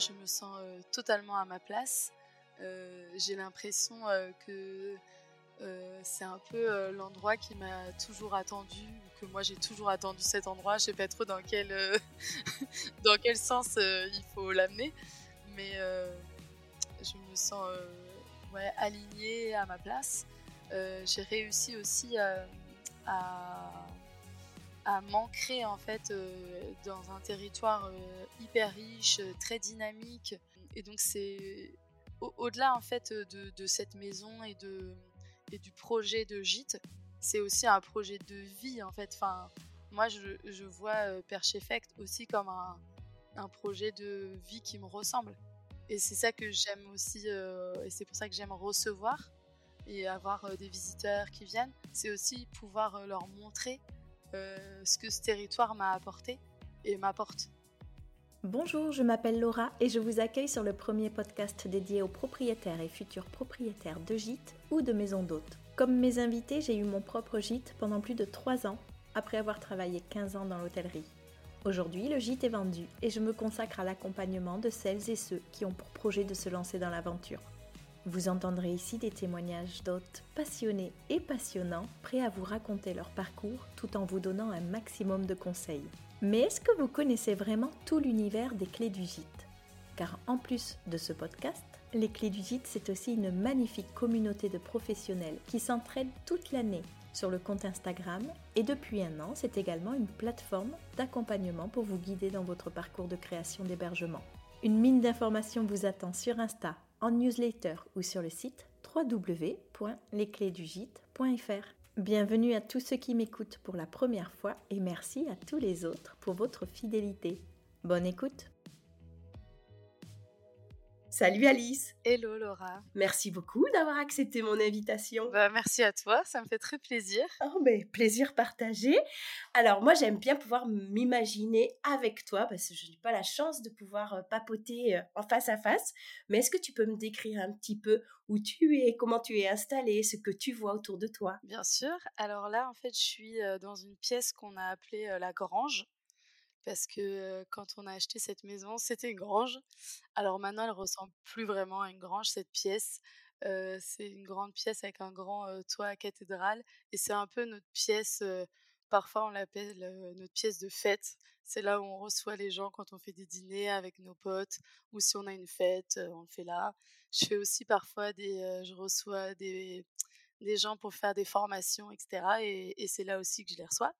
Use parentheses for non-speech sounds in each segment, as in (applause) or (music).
je me sens totalement à ma place. J'ai l'impression que c'est un peu l'endroit qui m'a toujours attendu, que moi j'ai toujours attendu cet endroit. Je sais pas trop dans quel, (laughs) dans quel sens il faut l'amener, mais je me sens ouais, alignée à ma place. j'ai réussi aussi à à m'ancrer en fait euh, dans un territoire euh, hyper riche, euh, très dynamique. Et donc c'est au-delà en fait de, cette maison et de et du projet de gîte, c'est aussi un projet de vie en fait. Enfin, moi je, je vois Perche Effect aussi comme un, un, projet de vie qui me ressemble. Et c'est ça que j'aime aussi, et c'est pour ça que j'aime recevoir et avoir des visiteurs qui viennent. C'est aussi pouvoir leur montrer euh, ce que ce territoire m'a apporté et m'apporte. Bonjour, je m'appelle Laura et je vous accueille sur le premier podcast dédié aux propriétaires et futurs propriétaires de gîtes ou de maisons d'hôtes. Comme mes invités, j'ai eu mon propre gîte pendant plus de 3 ans après avoir travaillé 15 ans dans l'hôtellerie. Aujourd'hui, le gîte est vendu et je me consacre à l'accompagnement de celles et ceux qui ont pour projet de se lancer dans l'aventure. Vous entendrez ici des témoignages d'hôtes passionnés et passionnants, prêts à vous raconter leur parcours tout en vous donnant un maximum de conseils. Mais est-ce que vous connaissez vraiment tout l'univers des clés du gîte? Car en plus de ce podcast, les clés du gîte, c'est aussi une magnifique communauté de professionnels qui s'entraident toute l'année sur le compte Instagram et depuis un an, c'est également une plateforme d'accompagnement pour vous guider dans votre parcours de création d'hébergement. Une mine d'informations vous attend sur Insta en newsletter ou sur le site www.lesclésdugite.fr. Bienvenue à tous ceux qui m'écoutent pour la première fois et merci à tous les autres pour votre fidélité. Bonne écoute Salut Alice. Hello Laura. Merci beaucoup d'avoir accepté mon invitation. Bah, merci à toi, ça me fait très plaisir. Oh, mais plaisir partagé. Alors moi j'aime bien pouvoir m'imaginer avec toi parce que je n'ai pas la chance de pouvoir euh, papoter euh, en face à face. Mais est-ce que tu peux me décrire un petit peu où tu es, comment tu es installée, ce que tu vois autour de toi? Bien sûr. Alors là en fait je suis euh, dans une pièce qu'on a appelée la grange parce que quand on a acheté cette maison, c'était une grange. Alors maintenant, elle ressemble plus vraiment à une grange, cette pièce. c'est une grande pièce avec un grand toit à cathédrale et c'est un peu notre pièce. parfois, on l'appelle notre pièce de fête. C'est là où on reçoit les gens quand on fait des dîners avec nos potes ou si on a une fête, on le fait là. Je fais aussi parfois des, je reçois des des gens pour faire des formations, etc. Et, c'est là aussi que je les reçois.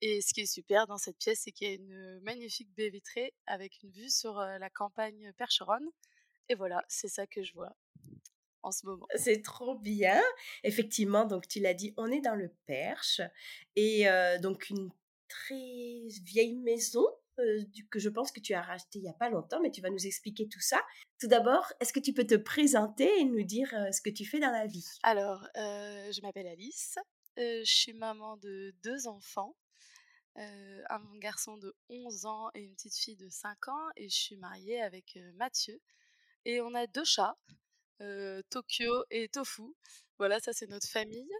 Et ce qui est super dans cette pièce, c'est qu'il y a une magnifique baie vitrée avec une vue sur la campagne Percheronne. Et voilà, c'est ça que je vois en ce moment. C'est trop bien. Effectivement, donc tu l'as dit, on est dans le Perche. Et donc une très vieille maison que je pense que tu as racheté il n'y a pas longtemps, mais tu vas nous expliquer tout ça. Tout d'abord, est-ce que tu peux te présenter et nous dire ce que tu fais dans la vie? Alors, je m'appelle Alice, je suis maman de deux enfants un garçon de 11 ans et une petite fille de 5 ans et je suis mariée avec Mathieu. Et on a deux chats, Tokyo et Tofu. Voilà, ça c'est notre famille.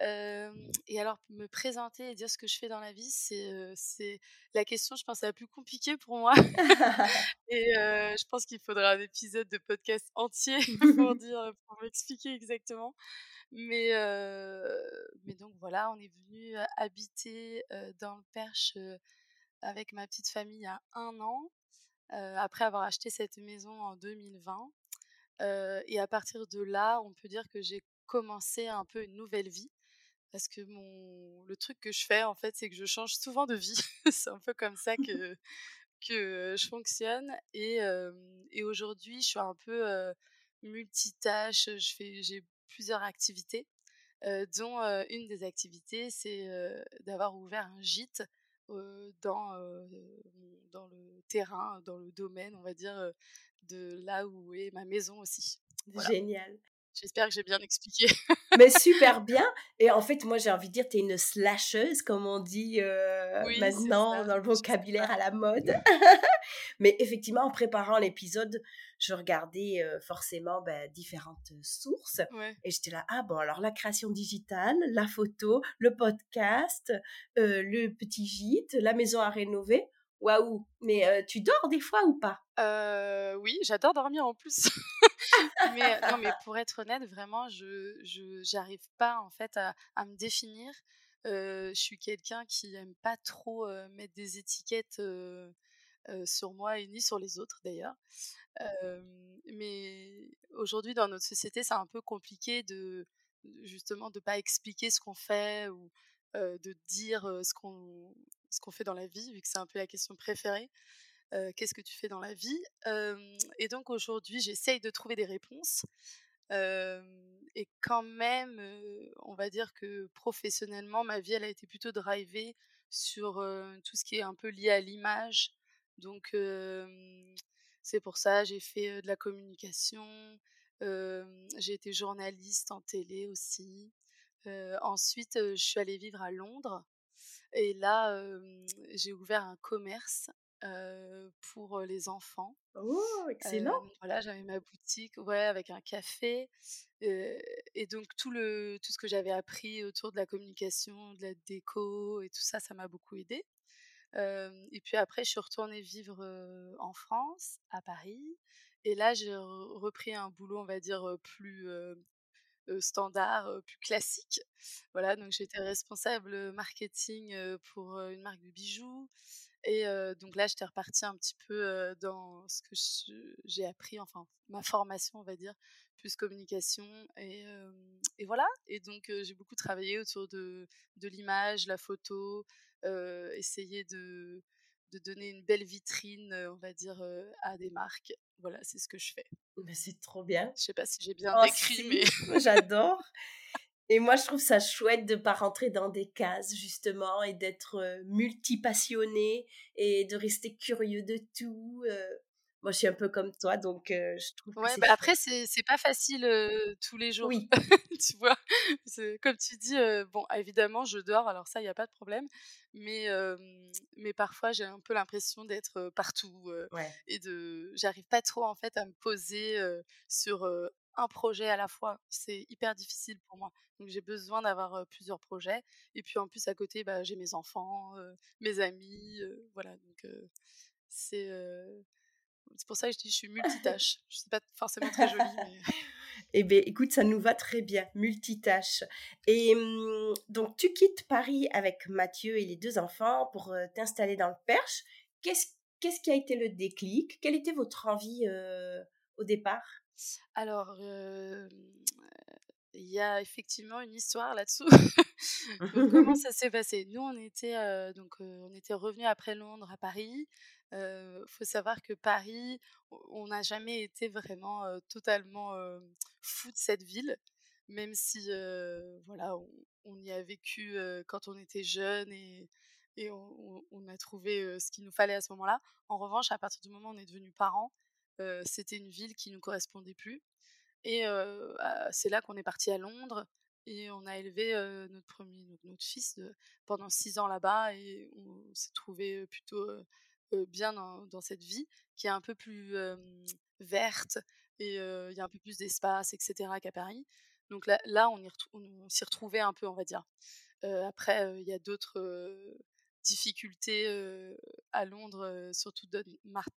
Et alors, me présenter et dire ce que je fais dans la vie, c'est la question, je pense, la plus compliquée pour moi. (laughs) (laughs) et je pense qu'il faudra un épisode de podcast entier (laughs) pour dire, pour m'expliquer exactement. Mais, mais donc voilà, on est venu habiter dans le Perche avec ma petite famille il y a un an, après avoir acheté cette maison en 2020. et à partir de là, on peut dire que j'ai commencé un peu une nouvelle vie. Parce que mon, le truc que je fais, en fait, c'est que je change souvent de vie. (laughs) c'est un peu comme ça (laughs) que, que je fonctionne. Et, et aujourd'hui, je suis un peu multitâche. Je fais, j'ai plusieurs activités, dont une des activités, c'est d'avoir ouvert un gîte dans, dans le terrain, dans le domaine, on va dire, de là où est ma maison aussi. Génial. J'espère que j'ai bien expliqué. Mais (laughs) super bien. Et en fait, moi, j'ai envie de dire, tu es une slasheuse, comme on dit maintenant dans le vocabulaire à la mode. (laughs) (laughs) Mais effectivement, en préparant l'épisode, je regardais forcément bah, différentes sources. Et j'étais là, ah bon, alors la création digitale, la photo, le podcast, le petit gîte, la maison à rénover. Waouh Mais tu dors des fois ou pas? Oui, j'adore dormir en plus. (laughs) mais non, mais pour être honnête, vraiment, je j'arrive pas en fait à, me définir. je suis quelqu'un qui aime pas trop mettre des étiquettes sur moi et ni sur les autres d'ailleurs. mais aujourd'hui, dans notre société, c'est un peu compliqué de justement de pas expliquer ce qu'on fait ou de dire ce qu'on ce qu'on fait dans la vie, vu que c'est un peu la question préférée. Qu'est-ce que tu fais dans la vie Et donc aujourd'hui, j'essaye de trouver des réponses. et quand même, on va dire que professionnellement, ma vie, elle a été plutôt drivée sur tout ce qui est un peu lié à l'image. Donc c'est pour ça, j'ai fait de la communication, j'ai été journaliste en télé aussi. ensuite, je suis allée vivre à Londres. Et là, j'ai ouvert un commerce pour les enfants. Oh, excellent. voilà, j'avais ma boutique, ouais, avec un café. et donc tout le tout ce que j'avais appris autour de la communication, de la déco et tout ça, ça m'a beaucoup aidé. et puis après, je suis retournée vivre en France, à Paris. Et là, j'ai repris un boulot, on va dire, plus standard, plus classique. Voilà, donc j'étais responsable marketing pour une marque de bijoux. Et donc là, j'étais repartie un petit peu dans ce que j'ai appris, enfin ma formation, on va dire, plus communication. Et, et voilà. Et donc j'ai beaucoup travaillé autour de, de l'image, la photo, essayer de, de donner une belle vitrine, on va dire, à des marques. Voilà, c'est ce que je fais. Bah, c'est trop bien. Je sais pas si j'ai bien oh, décrit, mais j'adore. Et moi, je trouve ça chouette de pas rentrer dans des cases, justement, et d'être multipassionné et de rester curieux de tout. Moi, je suis un peu comme toi, donc je trouve ouais, bah après, c'est pas facile tous les jours. Oui. (laughs) tu vois, comme tu dis, bon, évidemment, je dors, alors ça, il n'y a pas de problème. Mais, mais parfois, j'ai un peu l'impression d'être partout. Et de. J'arrive pas trop, en fait, à me poser sur un projet à la fois. C'est hyper difficile pour moi. Donc j'ai besoin d'avoir plusieurs projets. Et puis en plus à côté, bah, j'ai mes enfants, mes amis, voilà. Donc c'est c'est pour ça que je dis je suis multitâche. je sais pas forcément très jolie, (laughs) mais. Eh bien, écoute, ça nous va très bien, multitâche. Et mmh, donc, tu quittes Paris avec Mathieu et les deux enfants pour t'installer dans le Perche. Qu'est-ce, qu'est-ce qui a été le déclic? Quelle était votre envie au départ? Alors, il y a effectivement une histoire là-dessous. (laughs) comment ça s'est passé? Nous, on était donc on était revenus après Londres à Paris. Il faut savoir que Paris, on n'a jamais été vraiment totalement fou de cette ville, même si voilà, on, y a vécu quand on était jeune et, et on, a trouvé ce qu'il nous fallait à ce moment-là. En revanche, à partir du moment où on est devenu parents, c'était une ville qui nous correspondait plus. Et c'est là qu'on est parti à Londres et on a élevé notre premier, notre, fils pendant six ans là-bas et on s'est trouvé plutôt bien dans, cette vie qui est un peu plus verte et il y a un peu plus d'espace, etc. qu'à Paris. Donc là, on, s'y retrouvait un peu, on va dire. après, il y a d'autres difficultés à Londres, surtout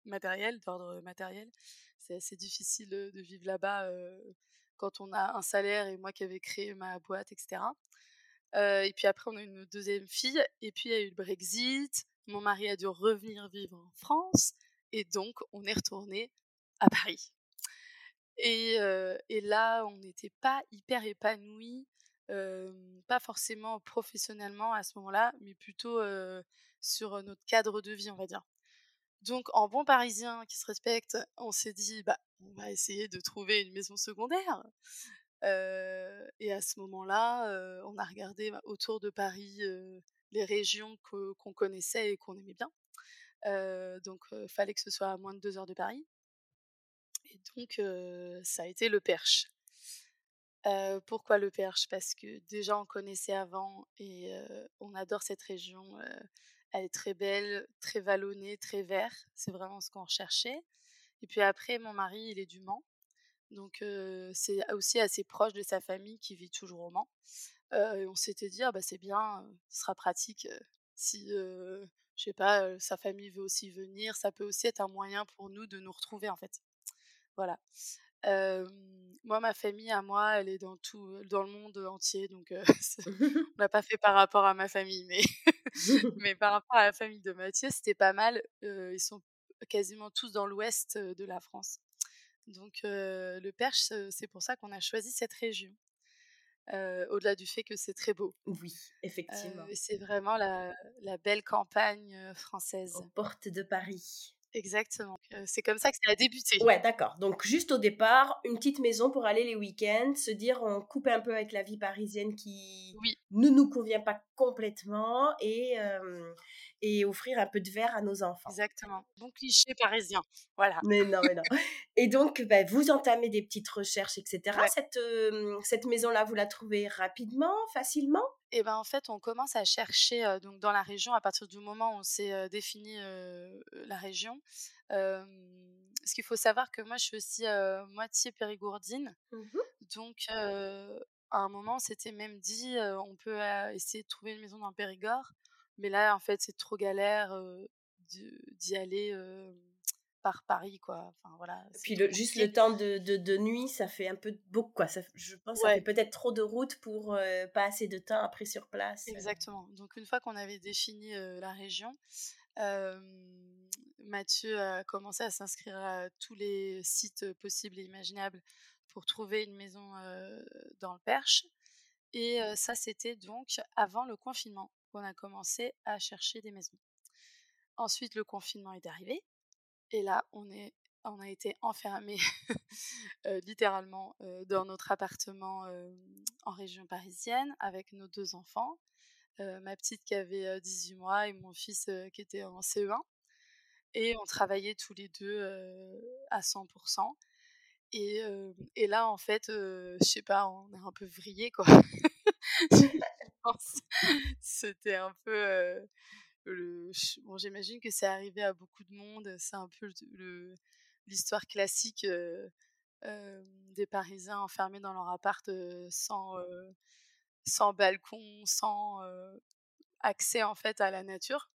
matériel, d'ordre matériel. C'est assez difficile de vivre là-bas quand on a un salaire et moi qui avais créé ma boîte, etc. et puis après, on a une deuxième fille, et puis il y a eu le Brexit, mon mari a dû revenir vivre en France et donc on est retourné à Paris. Et, là, on n'était pas hyper épanouis, pas forcément professionnellement à ce moment-là, mais plutôt sur notre cadre de vie, on va dire. Donc, en bon parisien qui se respecte, on s'est dit, bah, on va essayer de trouver une maison secondaire. et à ce moment-là, on a regardé bah, autour de Paris les régions qu'on connaissait et qu'on aimait bien. donc, il fallait que ce soit à moins de deux heures de Paris. Et donc, ça a été le Perche. pourquoi le Perche? Parce que déjà, on connaissait avant et on adore cette région. Elle est très belle, très vallonnée, très vert. C'est vraiment ce qu'on recherchait. Et puis après, mon mari, il est du Mans. Donc, c'est aussi assez proche de sa famille qui vit toujours au Mans. et on s'était dit, «Ah bah, c'est bien, ce sera pratique, si, je sais pas, sa famille veut aussi venir, ça peut aussi être un moyen pour nous de nous retrouver, en fait. Voilà. moi, ma famille à moi, elle est dans tout, dans le monde entier, donc (laughs) on n'a pas fait par rapport à ma famille, mais (laughs) mais par rapport à la famille de Mathieu, c'était pas mal. ils sont quasiment tous dans l'ouest de la France. Donc le Perche, c'est pour ça qu'on a choisi cette région. au-delà du fait que c'est très beau. Oui, effectivement. c'est vraiment la, la, belle campagne française. Aux portes de Paris. Exactement. c'est comme ça que ça a débuté. Ouais, d'accord. Donc juste au départ, une petite maison pour aller les week-ends, se dire on coupe un peu avec la vie parisienne qui ne nous convient pas complètement et, et offrir un peu de verre à nos enfants. Exactement. Bon cliché parisien. Voilà. Mais non, mais non. (laughs) et donc, bah, vous entamez des petites recherches, etc. Cette, cette maison-là, vous la trouvez rapidement, facilement? Et ben en fait, on commence à chercher donc dans la région à partir du moment où on s'est défini la région. ce qu'il faut savoir que moi, je suis aussi moitié périgourdine. Mmh donc, à un moment, c'était même dit, on peut essayer de trouver une maison dans le Périgord. Mais là, en fait, c'est trop galère d'y aller par Paris, quoi. Enfin, voilà. Et puis le, juste le temps de, de, nuit, ça fait un peu beaucoup, quoi. Ça, je pense que ça fait peut-être trop de route pour pas assez de temps après sur place. Exactement. Donc une fois qu'on avait défini la région, Mathieu a commencé à s'inscrire à tous les sites possibles et imaginables pour trouver une maison dans le Perche. Et ça, c'était donc avant le confinement qu'on a commencé à chercher des maisons. Ensuite, le confinement est arrivé. Et là, on, est, on a été enfermés (laughs) littéralement dans notre appartement en région parisienne avec nos deux enfants. ma petite qui avait 18 mois et mon fils qui était en CE1. Et on travaillait tous les deux à 100%. Et, et, là, en fait, je sais pas, on a un peu vrillé, quoi. (laughs) C'était un peu bon, j'imagine que c'est arrivé à beaucoup de monde. C'est un peu le, l'histoire classique des Parisiens enfermés dans leur appart sans, sans balcon, sans accès en fait à la nature.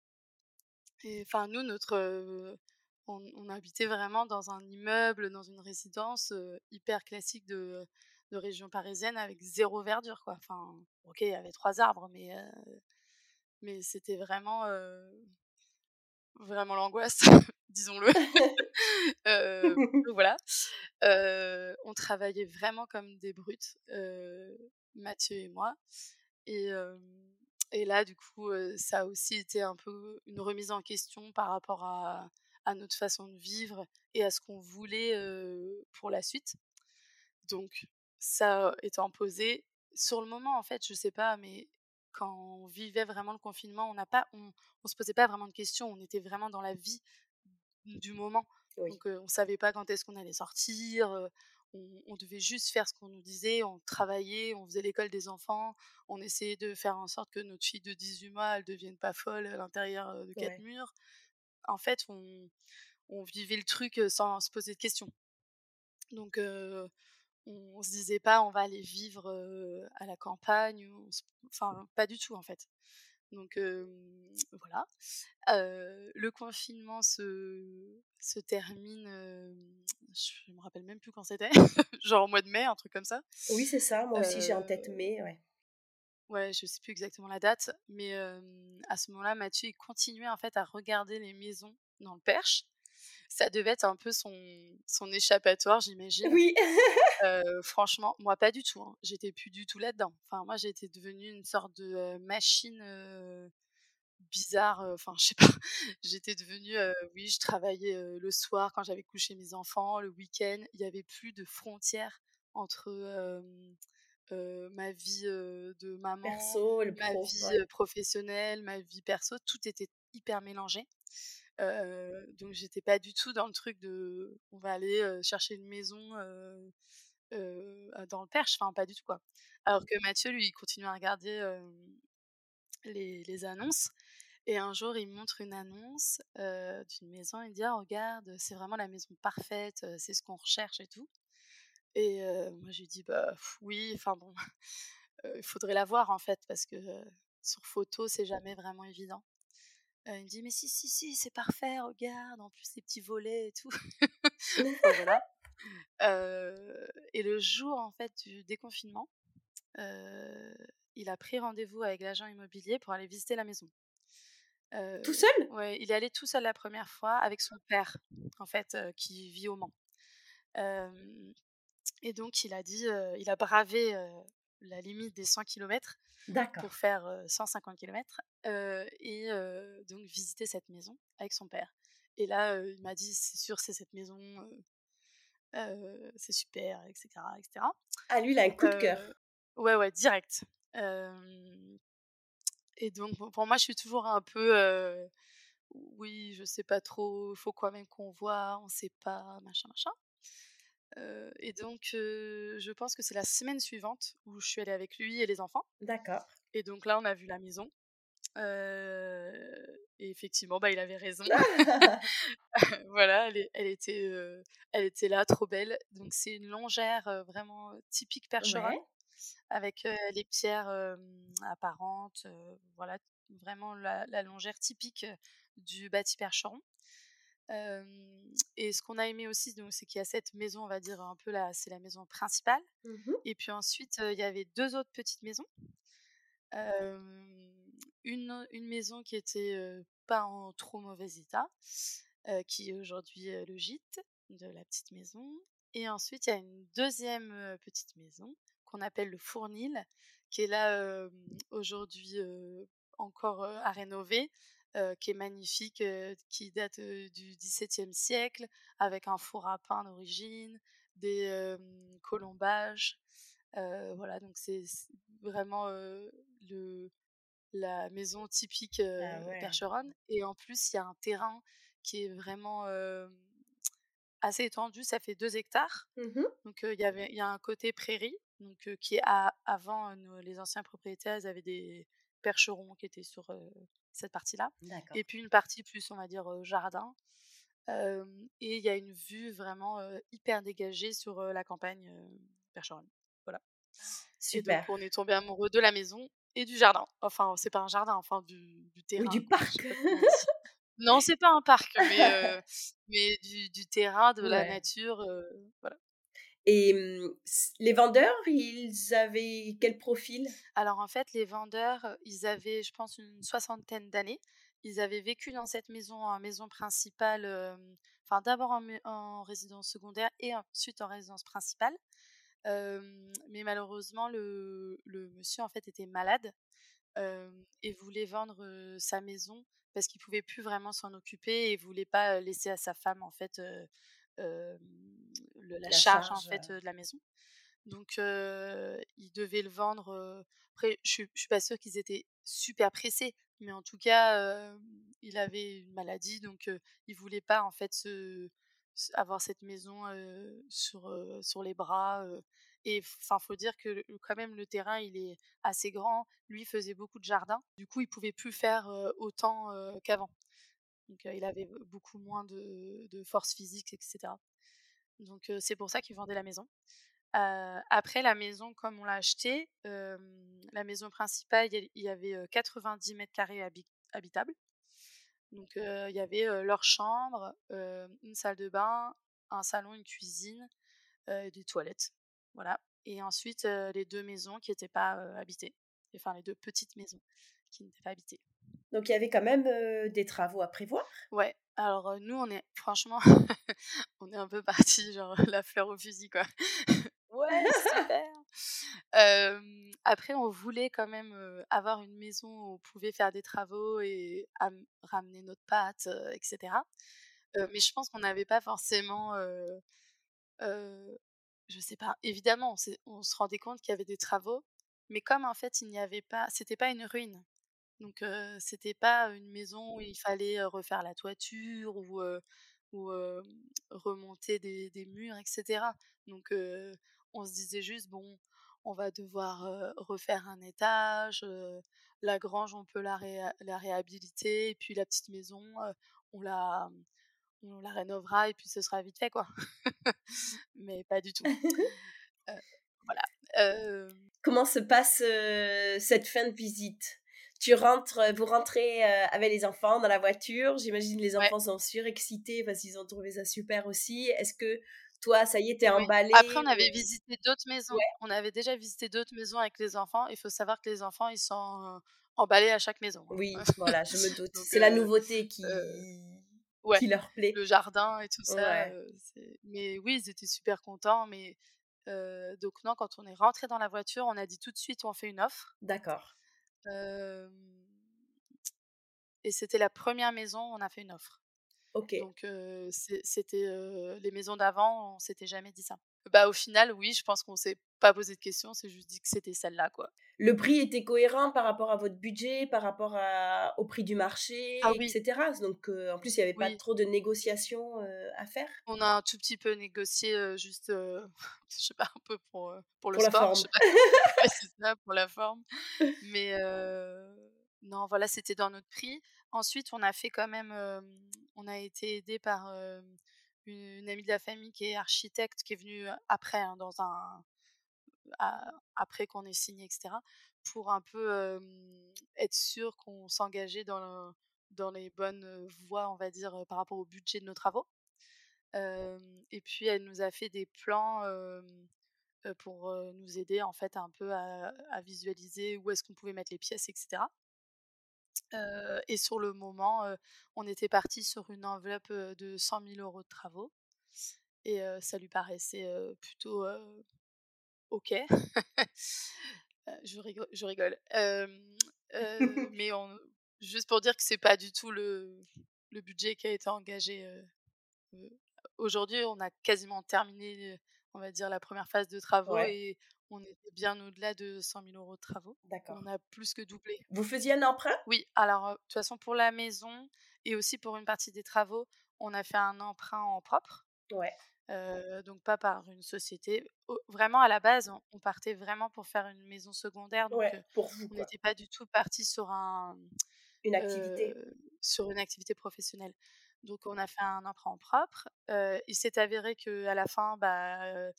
Et enfin, nous, notre, on, habitait vraiment dans un immeuble, dans une résidence hyper classique de, de région parisienne avec zéro verdure, quoi. Enfin, ok, il y avait trois arbres, mais mais c'était vraiment vraiment l'angoisse, (laughs) disons-le. (laughs) (laughs) voilà. on travaillait vraiment comme des brutes, Mathieu et moi. Et, et là, du coup, ça a aussi été un peu une remise en question par rapport à, à notre façon de vivre et à ce qu'on voulait pour la suite. Donc, ça étant posé, sur le moment, en fait, je sais pas, mais quand on vivait vraiment le confinement, on n'a pas, on, on, se posait pas vraiment de questions, on était vraiment dans la vie du moment. Donc on savait pas quand est-ce qu'on allait sortir, on, devait juste faire ce qu'on nous disait, on travaillait, on faisait l'école des enfants, on essayait de faire en sorte que notre fille de 18 mois, elle devienne pas folle à l'intérieur de quatre murs. En fait, on, on, vivait le truc sans se poser de questions. Donc on, se disait pas on va aller vivre à la campagne, enfin pas du tout en fait. Donc voilà. le confinement se, se termine, je me rappelle même plus quand c'était, (laughs) genre au mois de mai, un truc comme ça. Oui, c'est ça, moi aussi j'ai en tête mai, ouais. Ouais, je sais plus exactement la date, mais à ce moment-là, Mathieu il continuait en fait à regarder les maisons dans le Perche ça devait être un peu son, son échappatoire, j'imagine. Oui. (laughs) franchement, moi pas du tout. Hein. J'étais plus du tout là-dedans. Enfin, moi j'étais devenue une sorte de machine bizarre. Enfin, je sais pas. (laughs) J'étais devenue, oui, je travaillais le soir quand j'avais couché mes enfants, le week-end. Il n'y avait plus de frontières entre ma vie de maman, perso, le ma vie professionnelle, ma vie perso. Tout était hyper mélangé donc j'étais pas du tout dans le truc de on va aller chercher une maison dans le Perche, enfin pas du tout quoi. Alors que Mathieu lui il continue à regarder les, les, annonces et un jour il montre une annonce d'une maison et il dit ah, regarde c'est vraiment la maison parfaite, c'est ce qu'on recherche et tout. Et moi j'ai dit bah oui enfin bon (laughs) il faudrait la voir en fait parce que sur photo c'est jamais vraiment évident. Il me dit: «Mais si, si, si, c'est parfait, regarde, en plus les petits volets et tout». (laughs) voilà. et le jour, en fait, du déconfinement, il a pris rendez-vous avec l'agent immobilier pour aller visiter la maison. tout seul? Ouais, il est allé tout seul la première fois avec son père, en fait, qui vit au Mans. et donc, il a dit, il a bravé la limite des 100 km pour faire 150 km et donc visiter cette maison avec son père. Et là, il m'a dit, c'est sûr, c'est cette maison, c'est super, etc., etc. Ah, lui, il a un coup de cœur. Ouais, ouais, direct. et donc, pour moi, je suis toujours un peu, oui, je sais pas trop, il faut quand même qu'on voit, on sait pas, machin, machin et donc, je pense que c'est la semaine suivante où je suis allée avec lui et les enfants. D'accord. Et donc là, on a vu la maison. et effectivement, bah, il avait raison. (laughs) (laughs) voilà, elle, elle était, elle était là, trop belle. Donc c'est une longère vraiment typique percheron, avec les pierres apparentes. voilà, vraiment la, la, longère typique du bâti percheron et ce qu'on a aimé aussi, c'est qu'il y a cette maison, on va dire un peu là, c'est la maison principale. Mmh et puis ensuite, il y avait deux autres petites maisons. une, une maison qui était pas en trop mauvais état, qui est aujourd'hui le gîte de la petite maison. Et ensuite, il y a une deuxième petite maison qu'on appelle le Fournil, qui est là aujourd'hui encore à rénover, qui est magnifique, qui date du XVIIe siècle, avec un four à pain d'origine, des colombages. voilà, donc c'est vraiment le, la maison typique ah percheronne. Et en plus, il y a un terrain qui est vraiment assez étendu, ça fait 2 hectares. Mmh donc il y avait il y a un côté prairie, donc qui est à, avant les anciens propriétaires, ils avaient des percherons qui étaient sur cette partie-là. Et puis une partie plus, on va dire, jardin. et il y a une vue vraiment hyper dégagée sur la campagne percheronne. Voilà. Super. Et donc, on est tombé amoureux de la maison et du jardin. Enfin, c'est pas un jardin, enfin du, du terrain. Ou du parc. non, c'est pas un parc, mais, (laughs) mais du, du, terrain, de la nature. voilà. Et les vendeurs, ils avaient quel profil? Alors en fait, les vendeurs, ils avaient, je pense, une soixantaine d'années. Ils avaient vécu dans cette maison, en maison principale, enfin d'abord en, résidence secondaire et ensuite en résidence principale. mais malheureusement, le, monsieur en fait était malade et voulait vendre sa maison parce qu'il pouvait plus vraiment s'en occuper et voulait pas laisser à sa femme en fait la, charge, en fait de la maison. Donc ils devaient le vendre. après, je, je suis pas sûre qu'ils étaient super pressés, mais en tout cas, il avait une maladie, donc il voulait pas en fait se, avoir cette maison sur sur les bras. et enfin, faut dire que quand même le terrain il est assez grand. Lui faisait beaucoup de jardin, du coup il pouvait plus faire autant qu'avant. Donc il avait beaucoup moins de, force physique, etc. Donc c'est pour ça qu'il vendait la maison. après la maison, comme on l'a achetée, la maison principale, il y avait 90 mètres carrés habitables. Donc il y avait leur chambre, une salle de bain, un salon, une cuisine, des toilettes. Voilà. Et ensuite les deux maisons qui n'étaient pas habitées. Enfin les deux petites maisons qui n'étaient pas habitées. Donc il y avait quand même des travaux à prévoir? Ouais. Alors nous on est franchement (laughs) on est un peu parti genre (laughs) la fleur au fusil quoi. ouais (laughs) super. après on voulait quand même avoir une maison où on pouvait faire des travaux et ramener notre pâte etc. mais je pense qu'on n'avait pas forcément je sais pas évidemment on, on se rendait compte qu'il y avait des travaux mais comme en fait il n'y avait pas c'était pas une ruine donc c'était pas une maison où il fallait refaire la toiture ou, ou remonter des, des, murs, etc. Donc on se disait juste bon, on va devoir refaire un étage, la grange on peut la, la, réhabiliter et puis la petite maison on la on la rénovera et puis ce sera vite fait quoi. (laughs) Mais pas du tout. (laughs) voilà. Comment se passe cette fin de visite? Tu rentres, vous rentrez avec les enfants dans la voiture. J'imagine les enfants sont surexcités parce qu'ils ont trouvé ça super aussi. Est-ce que toi, ça y est, t'es emballé? Après, on avait visité d'autres maisons. On avait déjà visité d'autres maisons avec les enfants. Il faut savoir que les enfants, ils sont emballés à chaque maison. Hein. Oui, (laughs) voilà, je me doute. C'est la nouveauté qui, qui leur plaît. Le jardin et tout ça. mais oui, ils étaient super contents. Mais donc non, quand on est rentré dans la voiture, on a dit tout de suite, on fait une offre. D'accord. Et c'était la première maison, on a fait une offre. Donc c'était les maisons d'avant, on s'était jamais dit ça. Bah au final, oui, je pense qu'on s'est pas posé de questions, c'est juste dit que c'était celle-là, quoi. Le prix était cohérent par rapport à votre budget, par rapport à, au prix du marché, ah etc. Donc en plus, il n'y avait pas trop de négociations à faire. On a un tout petit peu négocié, juste, (laughs) je sais pas, un peu pour, pour le pour sport. La forme. (laughs) c'est ça, pour la forme. (laughs) Mais non, voilà, c'était dans notre prix. Ensuite, on a fait quand même, on a été aidé par une, amie de la famille qui est architecte, qui est venue après, hein, dans un, après qu'on ait signé, etc., pour un peu être sûr qu'on s'engageait dans, les bonnes voies, on va dire, par rapport au budget de nos travaux. et puis, elle nous a fait des plans pour nous aider, en fait, un peu à visualiser où est-ce qu'on pouvait mettre les pièces, etc et sur le moment, on était parti sur une enveloppe de 100 000 euros de travaux. Et ça lui paraissait plutôt OK. (laughs) je, rigole. Je rigole. (laughs) mais on, juste pour dire que c'est pas du tout le, le budget qui a été engagé. Aujourd'hui, on a quasiment terminé, on va dire, la première phase de travaux et on était bien au-delà de 100 000 euros de travaux. D'accord. On a plus que doublé. Vous faisiez un emprunt? Oui, alors de toute façon pour la maison et aussi pour une partie des travaux, on a fait un emprunt en propre. Ouais. donc pas par une société. Vraiment à la base, on, partait vraiment pour faire une maison secondaire. Donc pour vous, on n'était pas du tout parti sur un une activité sur une activité professionnelle. Donc on a fait un emprunt propre. il s'est avéré qu'à la fin, bah,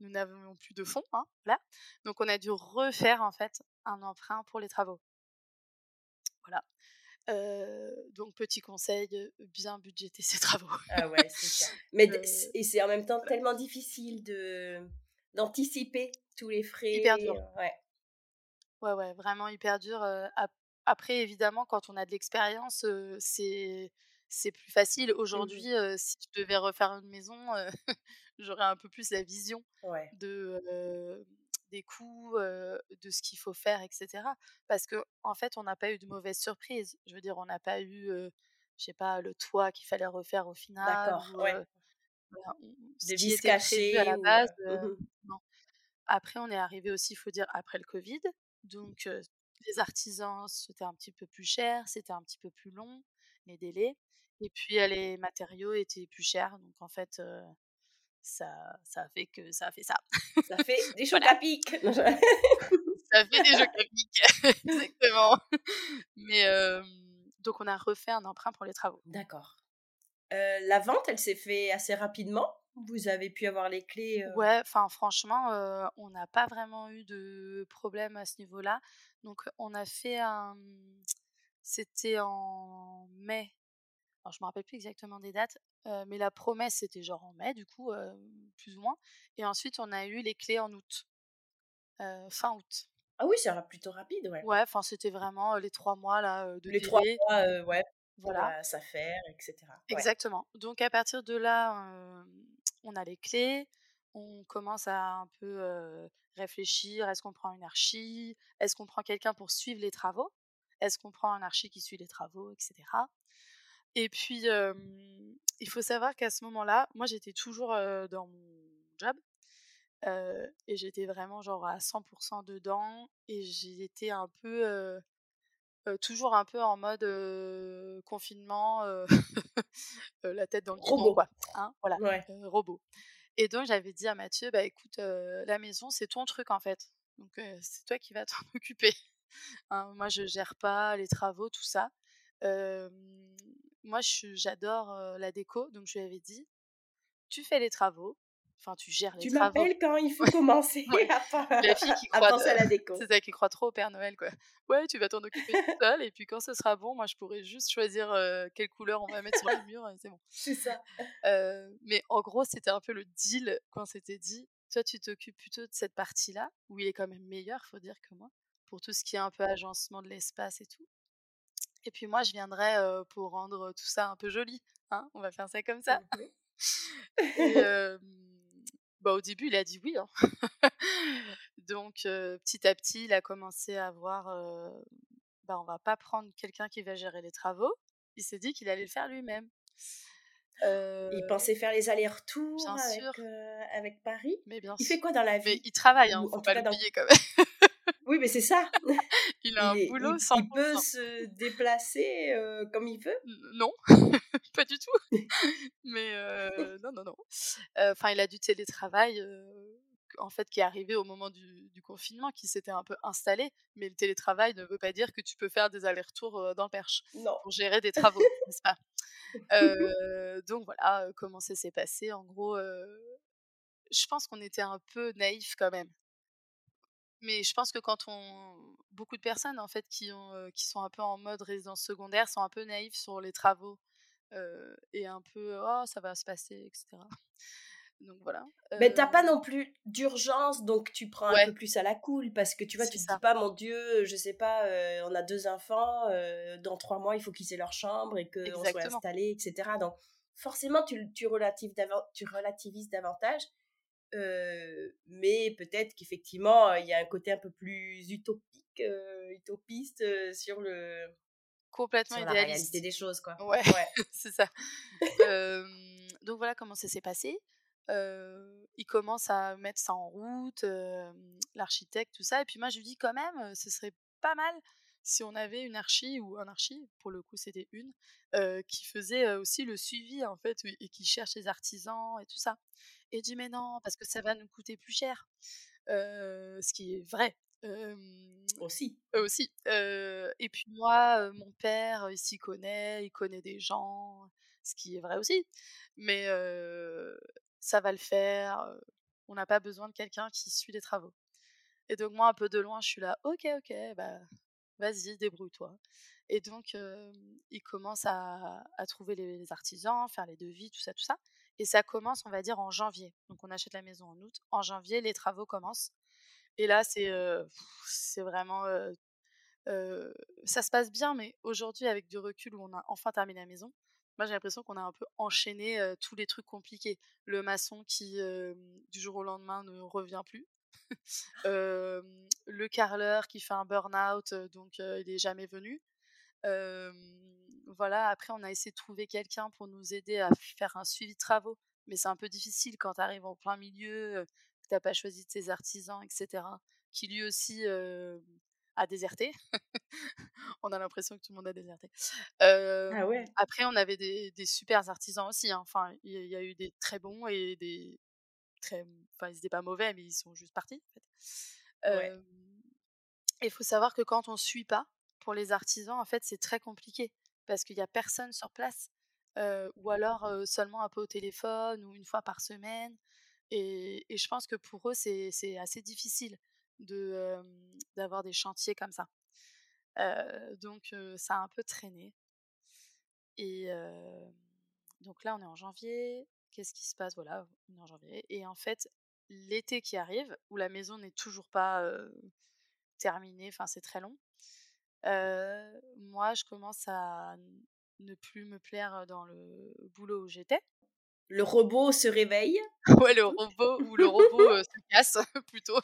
nous n'avions plus de fonds. Hein, Donc on a dû refaire en fait un emprunt pour les travaux. Voilà. donc petit conseil, bien budgéter (laughs) ses travaux. Ah ouais, c'est ça. Mais et c'est en même temps tellement difficile de d'anticiper tous les frais. Hyper dur. ouais. Ouais ouais, vraiment hyper dur. après évidemment quand on a de l'expérience, c'est c'est plus facile. Mmh Aujourd'hui, si je devais refaire une maison, (laughs) j'aurais un peu plus la vision de, des coûts, de ce qu'il faut faire, etc. Parce qu'en en fait, on n'a pas eu de mauvaise surprise. Je veux dire, on n'a pas eu, je sais pas, le toit qu'il fallait refaire au final. D'accord, ouais. Des vis cachées à la base. Mmh non. Après, on est arrivé aussi, il faut dire, après le Covid. Donc, les artisans, c'était un petit peu plus cher, c'était un petit peu plus long, les délais. Et puis les matériaux étaient plus chers, donc en fait ça, ça a fait que ça fait ça. Ça fait des chocs à pic. ça fait des chocs à pic, exactement. Mais donc on a refait un emprunt pour les travaux. D'accord. la vente, elle s'est fait assez rapidement? Vous avez pu avoir les clés. Ouais, enfin franchement, on n'a pas vraiment eu de problème à ce niveau-là. Donc on a fait un, c'était en mai alors, je me rappelle plus exactement des dates, mais la promesse, c'était genre en mai, du coup, plus ou moins. Et ensuite, on a eu les clés en août, fin août. Ah oui, c'est plutôt rapide, ouais. Ouais, enfin, c'était vraiment les trois mois là, de Les trois mois, ouais, voilà. ça faire, etc. Exactement. Donc, à partir de là, on a les clés, on commence à un peu réfléchir est-ce qu'on prend une archi Est-ce qu'on prend quelqu'un pour suivre les travaux Est-ce qu'on prend un archi qui suit les travaux, etc. Et puis, il faut savoir qu'à ce moment-là, moi, j'étais toujours dans mon job. et j'étais vraiment genre à 100% dedans. Et j'étais un peu... toujours un peu en mode confinement, (laughs) la tête dans le robot, quoi. Hein, voilà, robot. Et donc j'avais dit à Mathieu, bah écoute, la maison c'est ton truc en fait, donc c'est toi qui vas t'en (laughs) occuper. Hein, moi je gère pas les travaux, tout ça moi, j'adore la déco, donc je lui avais dit, tu fais les travaux, Enfin, tu gères les tu travaux. Tu m'appelles quand il faut (laughs) commencer (laughs) à, la (laughs) fille qui croit penser à la déco. C'est ça qui croit trop au Père Noël, quoi. Ouais, tu vas t'en occuper toute seule, et puis quand ce sera bon, moi, je pourrais juste choisir quelle couleur on va mettre sur le mur, et c'est bon. C'est ça. mais en gros, c'était un peu le deal quand c'était dit. Toi, tu t'occupes plutôt de cette partie-là, où il est quand même meilleur, faut dire que moi, pour tout ce qui est un peu agencement de l'espace et tout. Et puis moi, je viendrai pour rendre tout ça un peu joli. Hein on va faire ça comme ça. (laughs) et, bah, au début, il a dit oui. Hein. (laughs) Donc, petit à petit, il a commencé à voir, bah, on va pas prendre quelqu'un qui va gérer les travaux. Il s'est dit qu'il allait le faire lui-même. il pensait faire les allers-retours avec, avec, Paris. Mais bien il fait quoi dans la vie? Mais il travaille, hein, faut pas l'oublier quand même. (laughs) Oui, mais c'est ça. Il a un boulot sans. Il peut se déplacer comme il veut? Non, (laughs) pas du tout. (laughs) mais non, non, non. Enfin, il a du télétravail. en fait, qui est arrivé au moment du, confinement, qui s'était un peu installé, mais le télétravail ne veut pas dire que tu peux faire des allers-retours dans le Perche pour gérer des (laughs) travaux, n'est-ce pas? Donc voilà, comment ça s'est passé? En gros, je pense qu'on était un peu naïf quand même mais je pense que quand on. Beaucoup de personnes, en fait, qui, ont, qui sont un peu en mode résidence secondaire, sont un peu naïfs sur les travaux. et un peu, oh, ça va se passer, etc. Donc voilà. Mais t'as pas non plus d'urgence, donc tu prends un peu plus à la cool, parce que tu vois, tu te dis pas, mon Dieu, je sais pas, on a deux enfants, dans trois mois, il faut qu'ils aient leur chambre et qu'on soit installé, etc. Donc forcément, tu, tu, relativises, tu relativises davantage mais peut-être qu'effectivement, il y a un côté un peu plus utopique, utopiste sur le complètement sur idéaliste. la réalité des choses, quoi. Ouais, (laughs) c'est ça. donc voilà comment ça s'est passé. il commence à mettre ça en route, l'architecte, tout ça. Et puis moi, je lui dis quand même, ce serait pas mal si on avait une archi ou un archi, pour le coup c'était une, qui faisait aussi le suivi en fait et qui cherche les artisans et tout ça. Et dit mais non parce que ça va nous coûter plus cher, ce qui est vrai. aussi. aussi. et puis moi, mon père, il s'y connaît, il connaît des gens, ce qui est vrai aussi. Mais ça va le faire. On n'a pas besoin de quelqu'un qui suit les travaux. Et donc moi, un peu de loin, je suis là, ok, ok, bah vas-y, débrouille-toi. Et donc, il commence à, trouver les, artisans, faire les devis, tout ça, tout ça. Et ça commence, on va dire, en janvier. Donc, on achète la maison en août. En janvier, les travaux commencent. Et là, c'est vraiment. ça se passe bien, mais aujourd'hui, avec du recul, où on a enfin terminé la maison, moi, j'ai l'impression qu'on a un peu enchaîné tous les trucs compliqués. Le maçon qui, du jour au lendemain, ne revient plus. (laughs) le carreleur qui fait un burn-out, donc il n'est jamais venu. Voilà, après, on a essayé de trouver quelqu'un pour nous aider à faire un suivi de travaux, mais c'est un peu difficile quand tu arrives en plein milieu, que tu n'as pas choisi de tes artisans, etc., qui lui aussi a déserté. (laughs) on a l'impression que tout le monde a déserté. ah ouais. Après, on avait des, des super artisans aussi. Hein. Enfin, il y, a eu des très bons et des, très, enfin ils n'étaient pas mauvais, mais ils sont juste partis. En fait. Il faut savoir que quand on suit pas, pour les artisans, en fait, c'est très compliqué parce qu'il n'y a personne sur place, ou alors seulement un peu au téléphone ou une fois par semaine. Et, je pense que pour eux, c'est assez difficile d'avoir des chantiers comme ça. donc ça a un peu traîné. Et donc là, on est en janvier qu'est-ce qui se passe? Voilà, on est en janvier. Et en fait, l'été qui arrive, où la maison n'est toujours pas terminée, enfin c'est très long, moi je commence à ne plus me plaire dans le boulot où j'étais. Le robot se réveille. (laughs) ouais, le robot ou le robot (laughs) se casse (laughs) plutôt.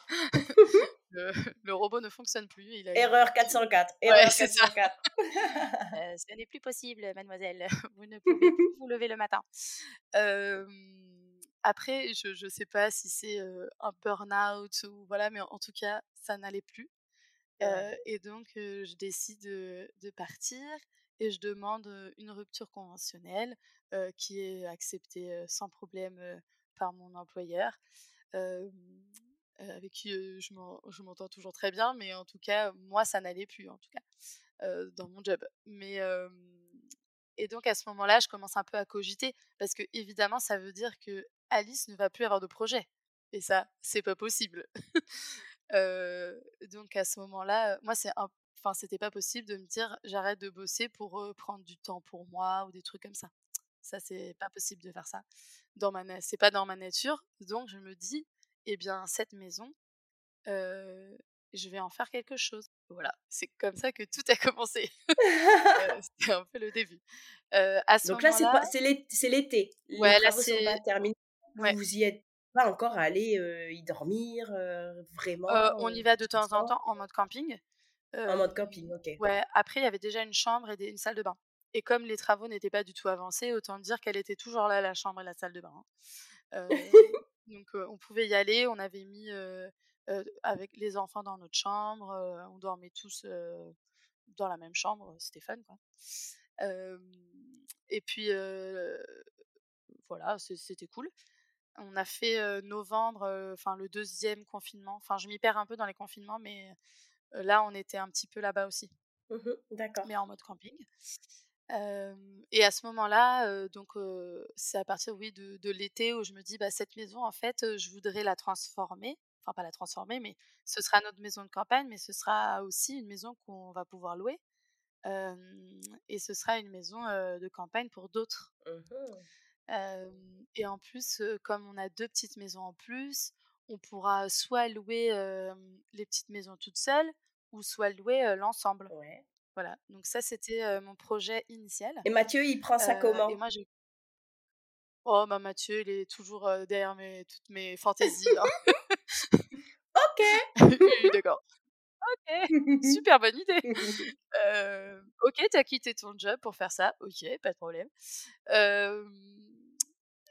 le, robot ne fonctionne plus. Il Erreur 404. Erreur 404. euh, ce n'est plus possible, mademoiselle. Vous ne pouvez plus vous lever le matin. après, je ne sais pas si c'est un burn-out ou voilà, mais en, tout cas, ça n'allait plus. Et donc, je décide de, de, partir et je demande une rupture conventionnelle qui est acceptée sans problème par mon employeur avec qui je m'entends toujours très bien, mais en tout cas, moi, ça n'allait plus, en tout cas, dans mon job. Mais, et donc, à ce moment-là, je commence un peu à cogiter, parce que, évidemment, ça veut dire que Alice ne va plus avoir de projet. Et ça, c'est pas possible. (laughs) donc à ce moment-là, moi, c'est enfin, c'était pas possible de me dire j'arrête de bosser pour prendre du temps pour moi ou des trucs comme ça. Ça, c'est pas possible de faire ça. Dans ma, c'est pas dans ma nature. Donc je me dis, eh bien, cette maison, je vais en faire quelque chose. Voilà, c'est comme ça que tout a commencé. (laughs) C'était un peu le début. à ce Donc là, c'est l'été. Ouais, là, c'est terminé. Vous y êtes pas encore allé y dormir vraiment On y va de temps en temps en mode camping. en mode camping, ok. Ouais, après, il y avait déjà une chambre et une salle de bain. Et comme les travaux n'étaient pas du tout avancés, autant dire qu'elle était toujours là, la chambre et la salle de bain. Hein. donc, on pouvait y aller. On avait mis avec les enfants dans notre chambre. on dormait tous dans la même chambre. Fun, quoi. et puis, voilà, c'était cool. On a fait novembre, enfin le deuxième confinement. Enfin, je m'y perds un peu dans les confinements, mais là, on était un petit peu là-bas aussi. Mmh d'accord. Mais en mode camping. et à ce moment-là, donc c'est à partir, oui, de, de l'été où je me dis, bah, cette maison, en fait, je voudrais la transformer enfin pas la transformer, mais ce sera notre maison de campagne, mais ce sera aussi une maison qu'on va pouvoir louer. et ce sera une maison de campagne pour d'autres. Mmh et en plus, comme on a deux petites maisons en plus, on pourra soit louer les petites maisons toutes seules, ou soit louer l'ensemble. Voilà, donc ça c'était mon projet initial. Et Mathieu, il prend ça comment? moi, Oh, bah Mathieu, il est toujours derrière mes, toutes mes fantaisies. Hein. ok. (laughs) D'accord. Ok, (laughs) super bonne idée. Euh, ok, t'as quitté ton job pour faire ça. Ok, pas de problème.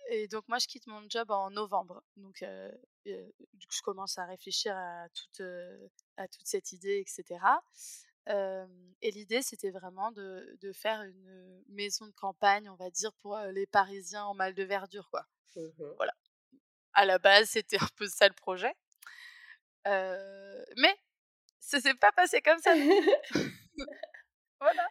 Et donc moi, je quitte mon job en novembre. Donc, je commence à réfléchir à toute, à toute cette idée, etc. et l'idée, c'était vraiment de, de, faire une maison de campagne, on va dire, pour les Parisiens en mal de verdure, quoi. Mmh voilà. À la base, c'était un peu ça le projet. mais ça s'est pas passé comme ça. (laughs) (laughs) voilà.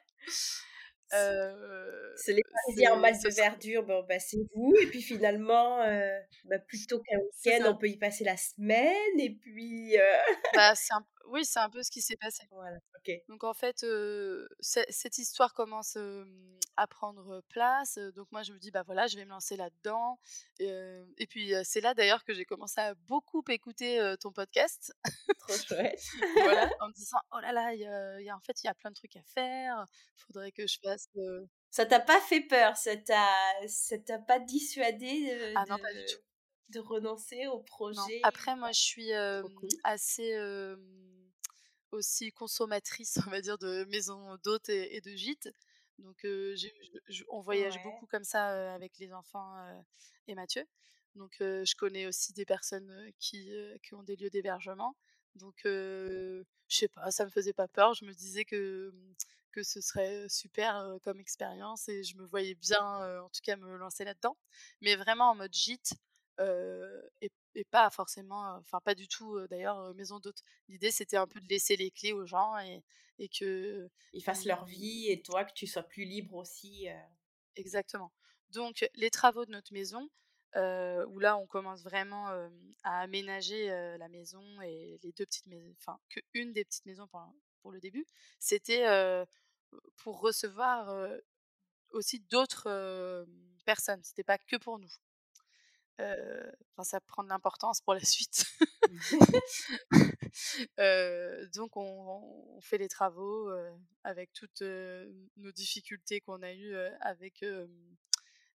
C'est les Parisiens en mal de verdure, bon, bah, c'est vous. Et puis finalement, bah, plutôt qu'un week-end, on peut y passer la semaine. Et puis. Bah, un... Oui, c'est un peu ce qui s'est passé. Voilà, Donc en fait, cette histoire commence à prendre place. Donc moi, je me dis, bah voilà, je vais me lancer là-dedans. Et, puis c'est là d'ailleurs que j'ai commencé à beaucoup écouter ton podcast. Trop chouette. (laughs) voilà, en me disant, oh là là, y a, en fait, il y a plein de trucs à faire. Il faudrait que je fasse. Ça t'a pas fait peur Ça t'a pas dissuadé ah non, pas du tout de renoncer au projet. Après, moi, je suis assez aussi consommatrice, on va dire, de maisons d'hôtes et, de gîtes. Donc, on voyage beaucoup comme ça avec les enfants et Mathieu. Donc, je connais aussi des personnes qui, qui ont des lieux d'hébergement. Donc, je sais pas, ça me faisait pas peur. Je me disais que, que ce serait super comme expérience et je me voyais bien, en tout cas, me lancer là-dedans. Mais vraiment en mode gîte, et, pas forcément, enfin pas du tout d'ailleurs maison d'hôte. L'idée c'était un peu de laisser les clés aux gens et, et que ils fassent leur vie et toi que tu sois plus libre aussi. Exactement. Donc les travaux de notre maison, où là on commence vraiment à aménager la maison et les deux petites maisons, enfin que une des petites maisons pour, pour le début, c'était pour recevoir aussi d'autres personnes. C'était pas que pour nous enfin, ça prend de l'importance pour la suite. (laughs) (laughs) donc on, fait les travaux avec toutes nos difficultés qu'on a eues avec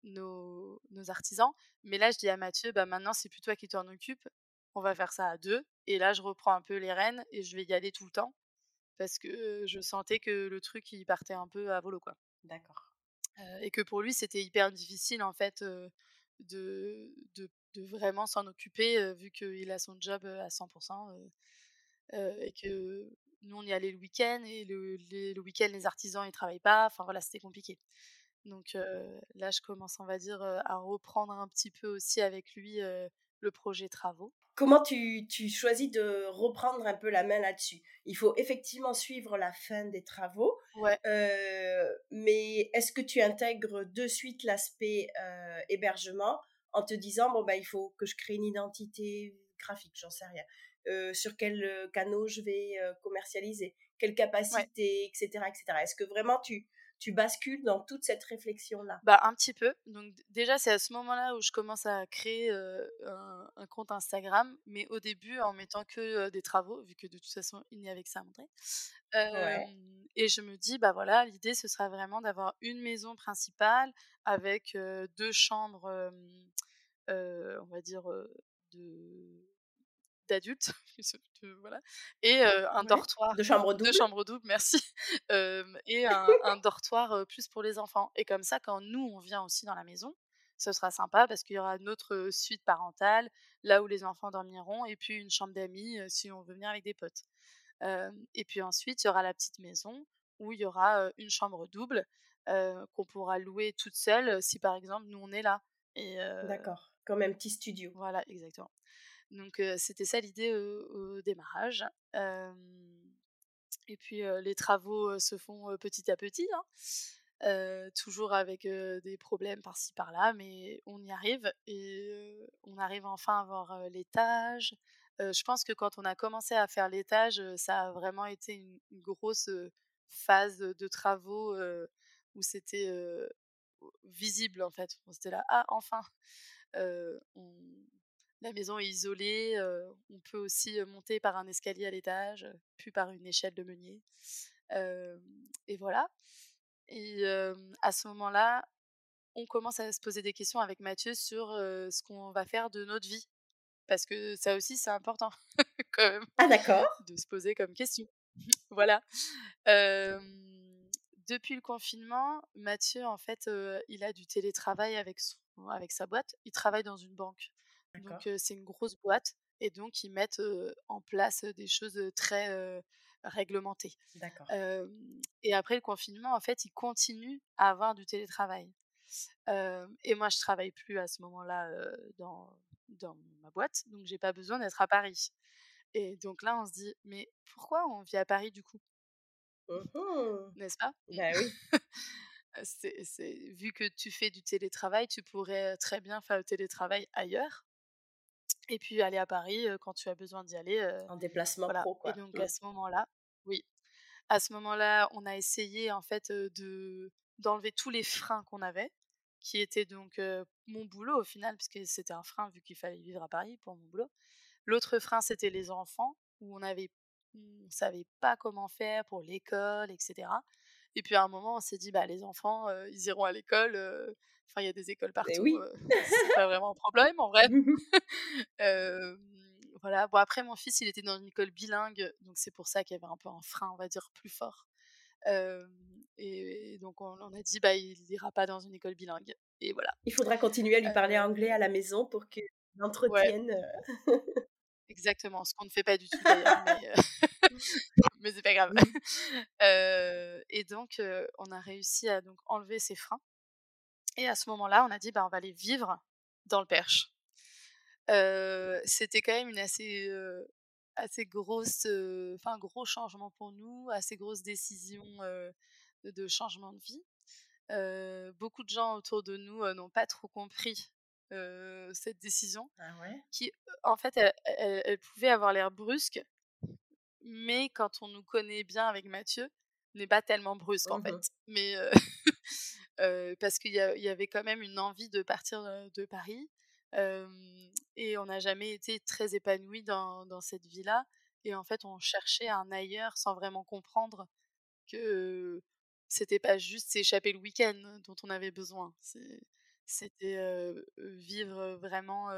nos, artisans. Mais là, je dis à Mathieu, bah, maintenant c'est plus toi qui t'en occupe, on va faire ça à deux. Et là, je reprends un peu les rênes et je vais y aller tout le temps parce que je sentais que le truc il partait un peu à volo quoi. D'accord. et que pour lui c'était hyper difficile en fait de, de, vraiment s'en occuper vu qu'il a son job à 100% et que nous on y allait le week-end et le, le week-end les artisans ils travaillent pas. Enfin voilà c'était compliqué. Donc là je commence on va dire à reprendre un petit peu aussi avec lui le projet travaux comment tu, tu, choisis de reprendre un peu la main là-dessus? Il faut effectivement suivre la fin des travaux, ouais. euh, mais est-ce que tu intègres de suite l'aspect euh, hébergement en te disant, bon, bah, il faut que je crée une identité graphique, j'en sais rien. sur quel canaux je vais commercialiser, quelle capacité, etc., etc. Est-ce que vraiment tu, tu bascules dans toute cette réflexion-là Bah un petit peu. Donc déjà c'est à ce moment-là où je commence à créer un, compte Instagram, mais au début en mettant que des travaux, vu que de toute façon il n'y avait que ça à montrer. Et je me dis bah voilà l'idée ce sera vraiment d'avoir une maison principale avec deux chambres, on va dire de d'adultes, (laughs) voilà, et un dortoir. De (laughs) chambre double. De chambre double, merci. (laughs) et un, dortoir plus pour les enfants. Et comme ça, quand nous, on vient aussi dans la maison, ce sera sympa parce qu'il y aura notre suite parentale, là où les enfants dormiront, et puis une chambre d'amis si on veut venir avec des potes. et puis ensuite, il y aura la petite maison où il y aura une chambre double qu'on pourra louer toute seule si par exemple nous on est là. D'accord, comme un petit studio. Voilà, exactement. Donc c'était ça l'idée au, démarrage. et puis les travaux se font petit à petit, hein. toujours avec des problèmes par-ci par-là, mais on y arrive et on arrive enfin à avoir l'étage. je pense que quand on a commencé à faire l'étage, ça a vraiment été une, grosse phase de travaux où c'était visible en fait. On était là, ah enfin, (laughs) on, la maison est isolée, on peut aussi monter par un escalier à l'étage, puis par une échelle de meunier. et voilà. Et à ce moment-là, on commence à se poser des questions avec Mathieu sur ce qu'on va faire de notre vie. Parce que ça aussi, c'est important (laughs) quand même. Ah d'accord. De se poser comme question. (laughs) voilà. depuis le confinement, Mathieu, en fait, il a du télétravail avec, avec sa boîte. Il travaille dans une banque. Donc c'est une grosse boîte et donc ils mettent en place des choses très réglementées. D'accord. et après le confinement, en fait, ils continuent à avoir du télétravail. et moi, je travaille plus à ce moment-là dans, dans ma boîte, donc j'ai pas besoin d'être à Paris. Et donc là, on se dit, mais pourquoi on vit à Paris du coup? Mmh N'est-ce pas? Bah oui. (laughs) c'est, vu que tu fais du télétravail, tu pourrais très bien faire le télétravail ailleurs. Et puis aller à Paris quand tu as besoin d'y aller. en déplacement pro, quoi. Et donc à mmh. ce moment-là, oui. À ce moment-là, on a essayé en fait de d'enlever tous les freins qu'on avait, qui étaient donc mon boulot au final, puisque c'était un frein vu qu'il fallait vivre à Paris pour mon boulot. L'autre frein, c'était les enfants, où on avait on savait pas comment faire pour l'école, etc. Et puis à un moment, on s'est dit, bah les enfants, ils iront à l'école Enfin, il y a des écoles partout. Oui. (laughs) c'est pas vraiment un problème en vrai. (laughs) voilà. Bon, après, mon fils, il était dans une école bilingue, donc c'est pour ça qu'il y avait un peu un frein, on va dire, plus fort. et, donc, on, a dit, bah, il n'ira pas dans une école bilingue. Et voilà. Il faudra continuer à lui parler anglais à la maison pour qu'il entretienne. (laughs) Exactement, ce qu'on ne fait pas du tout d'ailleurs, mais, mais c'est pas grave. et donc, on a réussi à donc enlever ces freins. Et à ce moment-là, on a dit, bah, on va aller vivre dans le Perche. C'était quand même une assez, assez grosse, enfin, un gros changement pour nous, assez grosse décision de changement de vie. beaucoup de gens autour de nous n'ont pas trop compris cette décision, ah qui, en fait, elle, pouvait avoir l'air brusque, mais quand on nous connaît bien avec Mathieu, n'est pas tellement brusque en mmh fait. Mais (laughs) parce qu'il y, avait quand même une envie de partir de Paris. et on n'a jamais été très épanouis dans, cette vie-là. Et en fait, on cherchait un ailleurs sans vraiment comprendre que c'était pas juste s'échapper le week-end dont on avait besoin. C'était vivre vraiment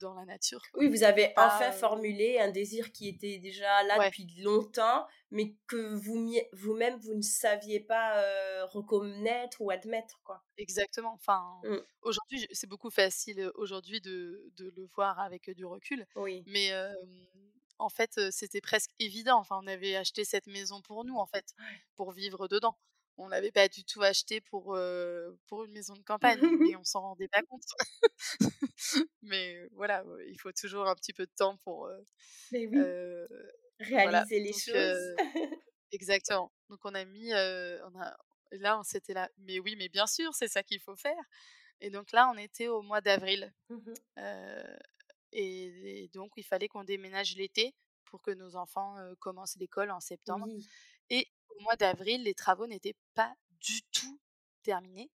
dans la nature. Oui, vous avez enfin formulé un désir qui était déjà là depuis longtemps, mais que vous vous-même vous ne saviez pas reconnaître ou admettre quoi. Exactement. Enfin, mmh. aujourd'hui c'est beaucoup facile aujourd'hui de, de, le voir avec du recul. Oui. Mais en fait c'était presque évident. Enfin, on avait acheté cette maison pour nous en fait, pour vivre dedans on l'avait pas du tout acheté pour, pour une maison de campagne et (laughs) on s'en rendait pas compte. (laughs) Mais voilà, il faut toujours un petit peu de temps pour réaliser les choses. exactement. Donc on a mis, on a, là on s'était là, mais oui, mais bien sûr, c'est ça qu'il faut faire. Et donc là, on était au mois d'avril. Mmh et, donc, il fallait qu'on déménage l'été pour que nos enfants commencent l'école en septembre. Et au mois d'avril, les travaux n'étaient pas du tout terminés.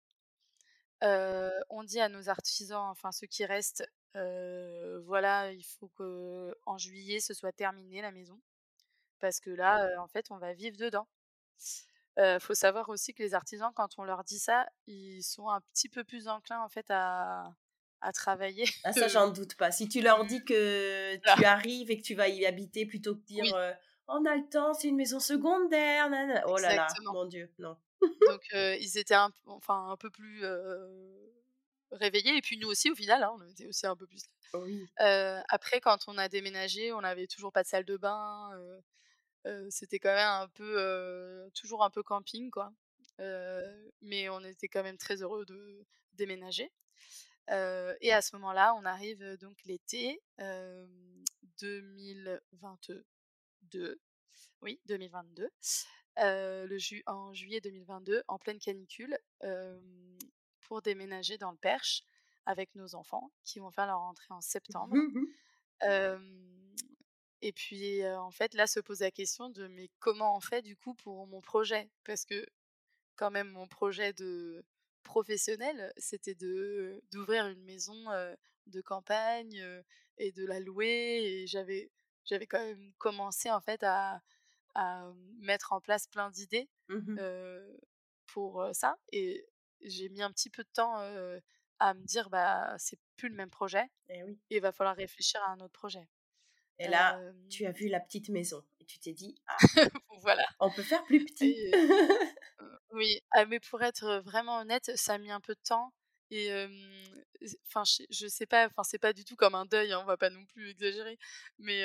on dit à nos artisans, enfin ceux qui restent, voilà, il faut que en juillet ce soit terminé la maison, parce que là, en fait, on va vivre dedans. Il faut savoir aussi que les artisans, quand on leur dit ça, ils sont un petit peu plus enclins en fait à, à travailler. Ah ça, j'en doute pas. Si tu leur dis que tu arrives et que tu vas y habiter plutôt que dire on a le temps, c'est une maison secondaire, oh là là, mon Dieu, non. Donc ils étaient un, enfin, un peu plus réveillés et puis nous aussi au final, hein, on était aussi un peu plus. après, quand on a déménagé, on n'avait toujours pas de salle de bain. c'était quand même un peu toujours un peu camping quoi mais on était quand même très heureux de déménager et à ce moment-là on arrive donc l'été 2022 oui 2022 le ju en juillet 2022 en pleine canicule pour déménager dans le Perche avec nos enfants qui vont faire leur rentrée en septembre mmh et puis, en fait, là se pose la question de mais comment on fait du coup pour mon projet? Parce que quand même mon projet de professionnel, c'était de d'ouvrir une maison de campagne et de la louer. Et j'avais j'avais quand même commencé en fait à, à mettre en place plein d'idées mmh pour ça. Et j'ai mis un petit peu de temps à me dire bah c'est plus le même projet. Et eh oui. il va falloir réfléchir à un autre projet. Et là, tu as vu la petite maison et tu t'es dit, ah, (laughs) voilà. on peut faire plus petit. (laughs) oui, ah, mais pour être vraiment honnête, ça a mis un peu de temps. Et enfin, je, sais pas, enfin, c'est pas du tout comme un deuil, hein, on va pas non plus exagérer. Mais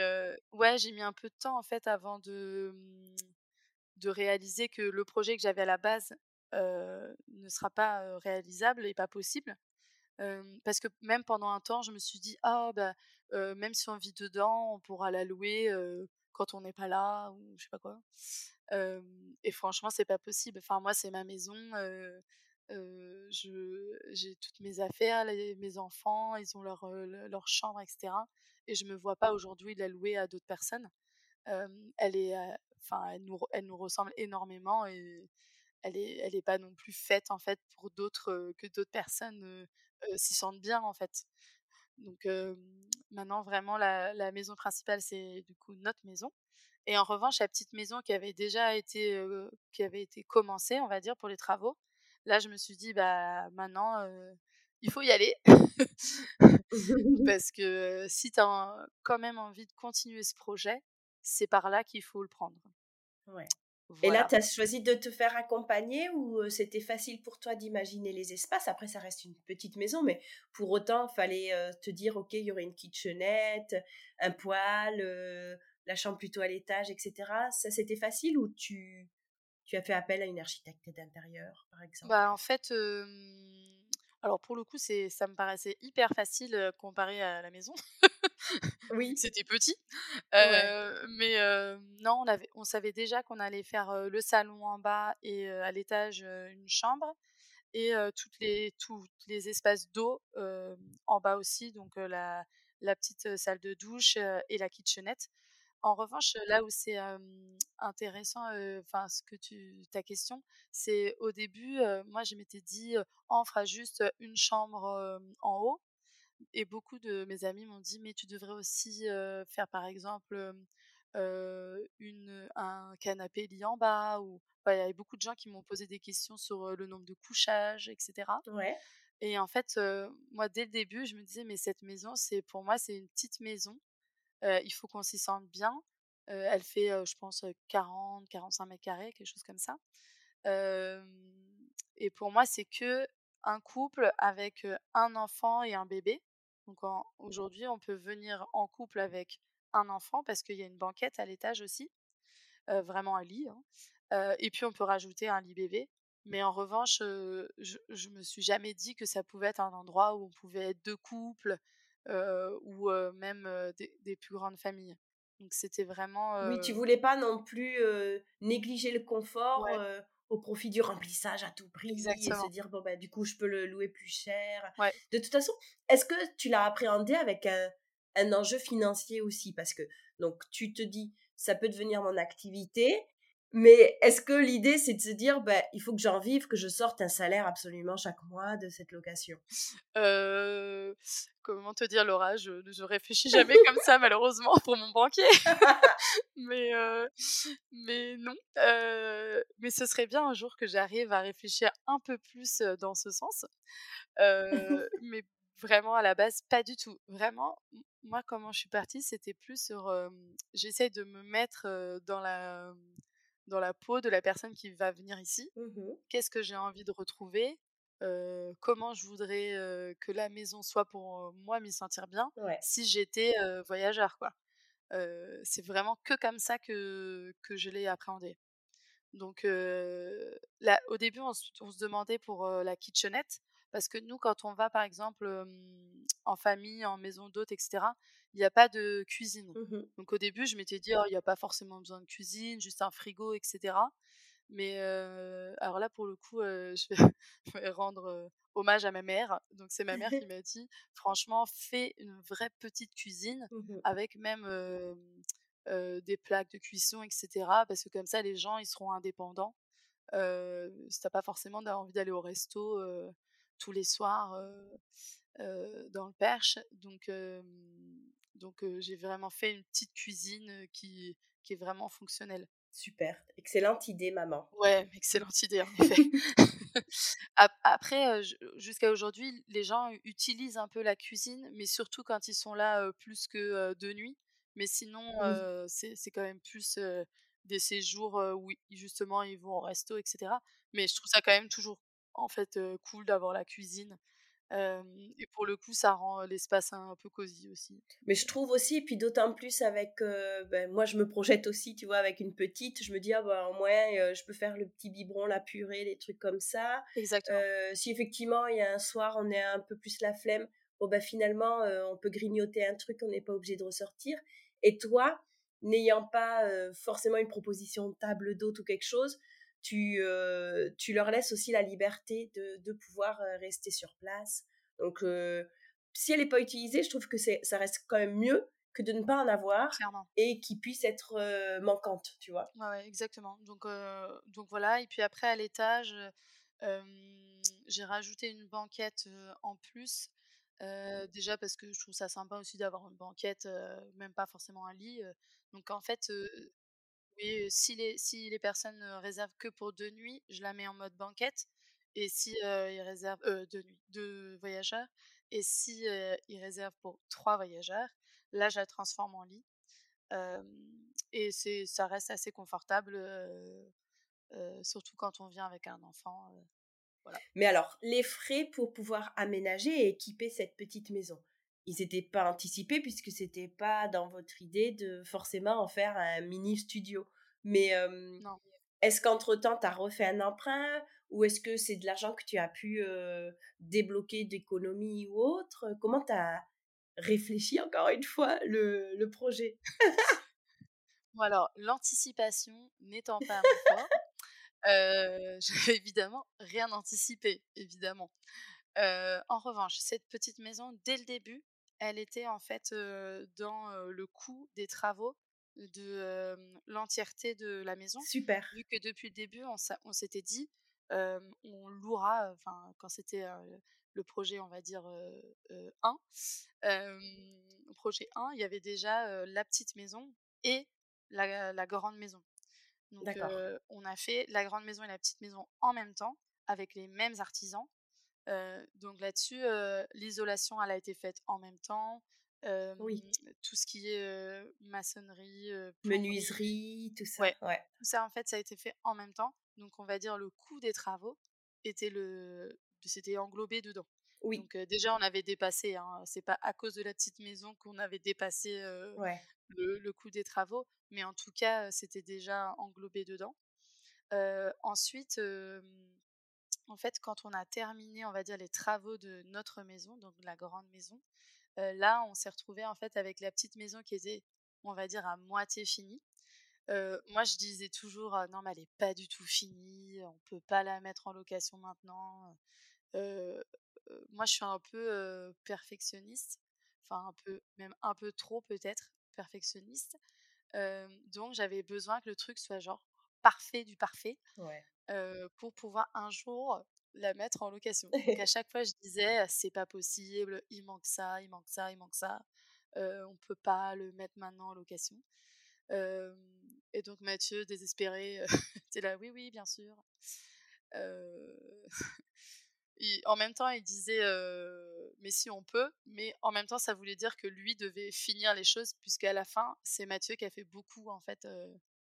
ouais, j'ai mis un peu de temps en fait avant de, mmh, de réaliser que le projet que j'avais à la base ne sera pas réalisable et pas possible parce que même pendant un temps, je me suis dit: «Ah bah, même si on vit dedans, on pourra la louer, quand on n'est pas là» ou je sais pas quoi. et franchement, c'est pas possible. Enfin moi, c'est ma maison, je j'ai toutes mes affaires, mes enfants, ils ont leur, leur chambre etc. et je me vois pas aujourd'hui la louer à d'autres personnes. elle est, enfin elle nous elle nous ressemble énormément et elle est elle est pas non plus faite en fait pour d'autres, que d'autres personnes, s'y sentent bien en fait. Donc maintenant vraiment la, maison principale c'est du coup notre maison. Et en revanche la petite maison qui avait déjà été qui avait été commencée on va dire pour les travaux, là je me suis dit bah maintenant il faut y aller (laughs) (laughs) parce que si tu as quand même envie de continuer ce projet, c'est par là qu'il faut le prendre. Ouais. Et là, tu as choisi de te faire accompagner ou c'était facile pour toi d'imaginer les espaces? Après, ça reste une petite maison, mais pour autant, il fallait te dire, OK, il y aurait une kitchenette, un poêle, la chambre plutôt à l'étage, etc. Ça, c'était facile ou tu, tu as fait appel à une architecte d'intérieur, par exemple? Bah, En fait, alors pour le coup, c'est, ça me paraissait hyper facile comparé à la maison. (laughs) Oui. C'était petit. mais non, on, avait, on savait déjà qu'on allait faire le salon en bas et à l'étage une chambre et toutes les, tous les espaces d'eau en bas aussi, donc la, la petite salle de douche et la kitchenette. En revanche, là où c'est intéressant, enfin ce que tu ta question, c'est au début, moi je m'étais dit, on fera juste une chambre en haut et beaucoup de mes amis m'ont dit mais tu devrais aussi faire par exemple une, un canapé lit en bas ou il y avait beaucoup de gens qui m'ont posé des questions sur le nombre de couchages etc ouais. et en fait moi dès le début je me disais mais cette maison c'est pour moi c'est une petite maison il faut qu'on s'y sente bien elle fait je pense 40 45 mètres carrés quelque chose comme ça et pour moi c'est que un couple avec un enfant et un bébé donc aujourd'hui, on peut venir en couple avec un enfant parce qu'il y a une banquette à l'étage aussi, vraiment un lit. Hein. et puis on peut rajouter un lit bébé. Mais en revanche, je, je me suis jamais dit que ça pouvait être un endroit où on pouvait être deux couples ou même des, plus grandes familles. Donc c'était vraiment. Oui, tu voulais pas non plus négliger le confort au profit du remplissage à tout prix et se dire bon bah du coup je peux le louer plus cher. De toute façon, est-ce que tu l'as appréhendé avec un, un enjeu financier aussi? Parce que donc tu te dis ça peut devenir mon activité mais est-ce que l'idée, c'est de se dire, bah, il faut que j'en vive, que je sorte un salaire absolument chaque mois de cette location? Euh, Comment te dire, Laura? Je ne réfléchis jamais comme ça, malheureusement, pour mon banquier. (laughs) mais, euh, mais non. Euh, mais ce serait bien un jour que j'arrive à réfléchir un peu plus dans ce sens. (laughs) mais vraiment, à la base, pas du tout. Vraiment, moi, comment je suis partie, c'était plus sur. J'essaie de me mettre dans la dans la peau de la personne qui va venir ici. Mmh Qu'est-ce que j'ai envie de retrouver? Comment je voudrais que la maison soit pour moi m'y sentir bien si j'étais voyageur quoi. c'est vraiment que comme ça que, que je l'ai appréhendé. Donc là, au début, on se demandait pour la kitchenette, parce que nous, quand on va par exemple en famille, en maison d'hôte, etc., il n'y a pas de cuisine. Mmh Donc au début, je m'étais dit, «Oh, il n'y a pas forcément besoin de cuisine, juste un frigo, etc. Mais alors là, pour le coup, (laughs) je, vais, rendre hommage à ma mère. Donc c'est ma mère qui (laughs) m'a dit, franchement, fais une vraie petite cuisine mmh avec même des plaques de cuisson, etc. Parce que comme ça, les gens, ils seront indépendants. Si t'as pas forcément envie d'aller au resto tous les soirs dans le Perche. Donc donc j'ai vraiment fait une petite cuisine qui, qui est vraiment fonctionnelle. Super, excellente idée, maman. Ouais, (laughs) excellente idée, en effet. (laughs) Après, jusqu'à aujourd'hui, les gens utilisent un peu la cuisine, mais surtout quand ils sont là plus que de nuit. Mais sinon, c'est quand même plus des séjours où justement ils vont au resto, etc. Mais je trouve ça quand même toujours en fait cool d'avoir la cuisine et pour le coup, ça rend l'espace un peu cosy aussi. Mais je trouve aussi, et puis d'autant plus avec, ben, moi je me projette aussi, tu vois, avec une petite, je me dis, ah bah en moins, je peux faire le petit biberon, la purée, des trucs comme ça. Exactement. si effectivement, il y a un soir, on est un peu plus la flemme, bon bah finalement, on peut grignoter un truc, on n'est pas obligé de ressortir. Et toi, n'ayant pas forcément une proposition de table d'hôte ou quelque chose, tu, tu leur laisses aussi la liberté de, de pouvoir rester sur place. Donc, si elle n'est pas utilisée, je trouve que ça reste quand même mieux que de ne pas en avoir et qui puisse être manquante, tu vois. Ouais, exactement. Donc, donc voilà. Et puis après, à l'étage, j'ai rajouté une banquette en plus. déjà parce que je trouve ça sympa aussi d'avoir une banquette, même pas forcément un lit. donc en fait, oui, si les, si les personnes réservent que pour deux nuits, je la mets en mode banquette. Et si ils réservent deux nuits, deux voyageurs. Et si ils réservent pour trois voyageurs, là je la transforme en lit. et c'est, ça reste assez confortable, surtout quand on vient avec un enfant. Mais alors, les frais pour pouvoir aménager et équiper cette petite maison, ils n'étaient pas anticipés puisque c'était pas dans votre idée de forcément en faire un mini studio. Mais est-ce qu'entre-temps, tu as refait un emprunt ou est-ce que c'est de l'argent que tu as pu débloquer d'économie ou autre Comment tu as réfléchi encore une fois le, le projet? Bon alors, l'anticipation n'étant pas mon fort, euh, (laughs) évidemment rien anticiper, évidemment. en revanche, cette petite maison, dès le début, elle était en fait dans le coût des travaux de l'entièreté de la maison. Super. Vu que depuis le début, on, s'était dit, on louera, enfin, quand c'était le projet, on va dire 1, projet 1, il y avait déjà la petite maison et la, la grande maison. Donc, on a fait la grande maison et la petite maison en même temps, avec les mêmes artisans donc là-dessus, l'isolation, elle a été faite en même temps. oui. Tout ce qui est maçonnerie, menuiserie, tout ça. Ouais. Tout ça, en fait, ça a été fait en même temps. Donc, on va dire le coût des travaux était le, c'était englobé dedans. Oui. Donc déjà, on avait dépassé. Hein, c'est pas à cause de la petite maison qu'on avait dépassé le, le, coût des travaux, mais en tout cas, c'était déjà englobé dedans. ensuite en fait, quand on a terminé, on va dire, les travaux de notre maison, donc la grande maison, là, on s'est retrouvé en fait avec la petite maison qui était, on va dire, à moitié finie. moi, je disais toujours: «Ah non, mais elle est pas du tout finie, on peut pas la mettre en location maintenant». moi, je suis un peu, perfectionniste, enfin un peu même un peu trop peut-être perfectionniste. donc j'avais besoin que le truc soit genre parfait du parfait, pour pouvoir un jour la mettre en location. Donc à (laughs) chaque fois, je disais: «C'est pas possible, il manque ça, il manque ça, il manque ça, on peut pas le mettre maintenant en location». Et donc Mathieu, désespéré, (laughs) était là, oui, oui, bien sûr. (laughs) en même temps, il disait, mais si on peut, mais en même temps, ça voulait dire que lui devait finir les choses, puisqu'à la fin, c'est Mathieu qui a fait beaucoup, en fait,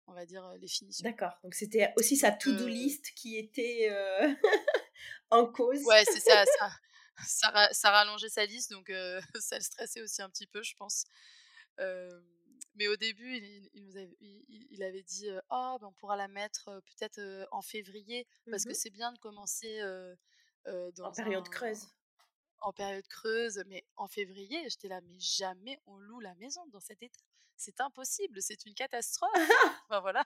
on va dire, les finitions. D'accord, donc c'était aussi sa to-do list qui était (laughs) en cause. Ouais, c'est ça, (laughs) ça, ça, rallongeait sa liste, donc (laughs) ça le stressait aussi un petit peu, je pense. Mais au début, il, nous avait, il, avait dit Oh, ben on pourra la mettre peut-être en février, parce que mmh c'est bien de commencer dans. En période creuse. En période creuse, mais en février, j'étais là, mais jamais on loue la maison dans cet état. C'est impossible, c'est une catastrophe. (laughs) enfin, voilà.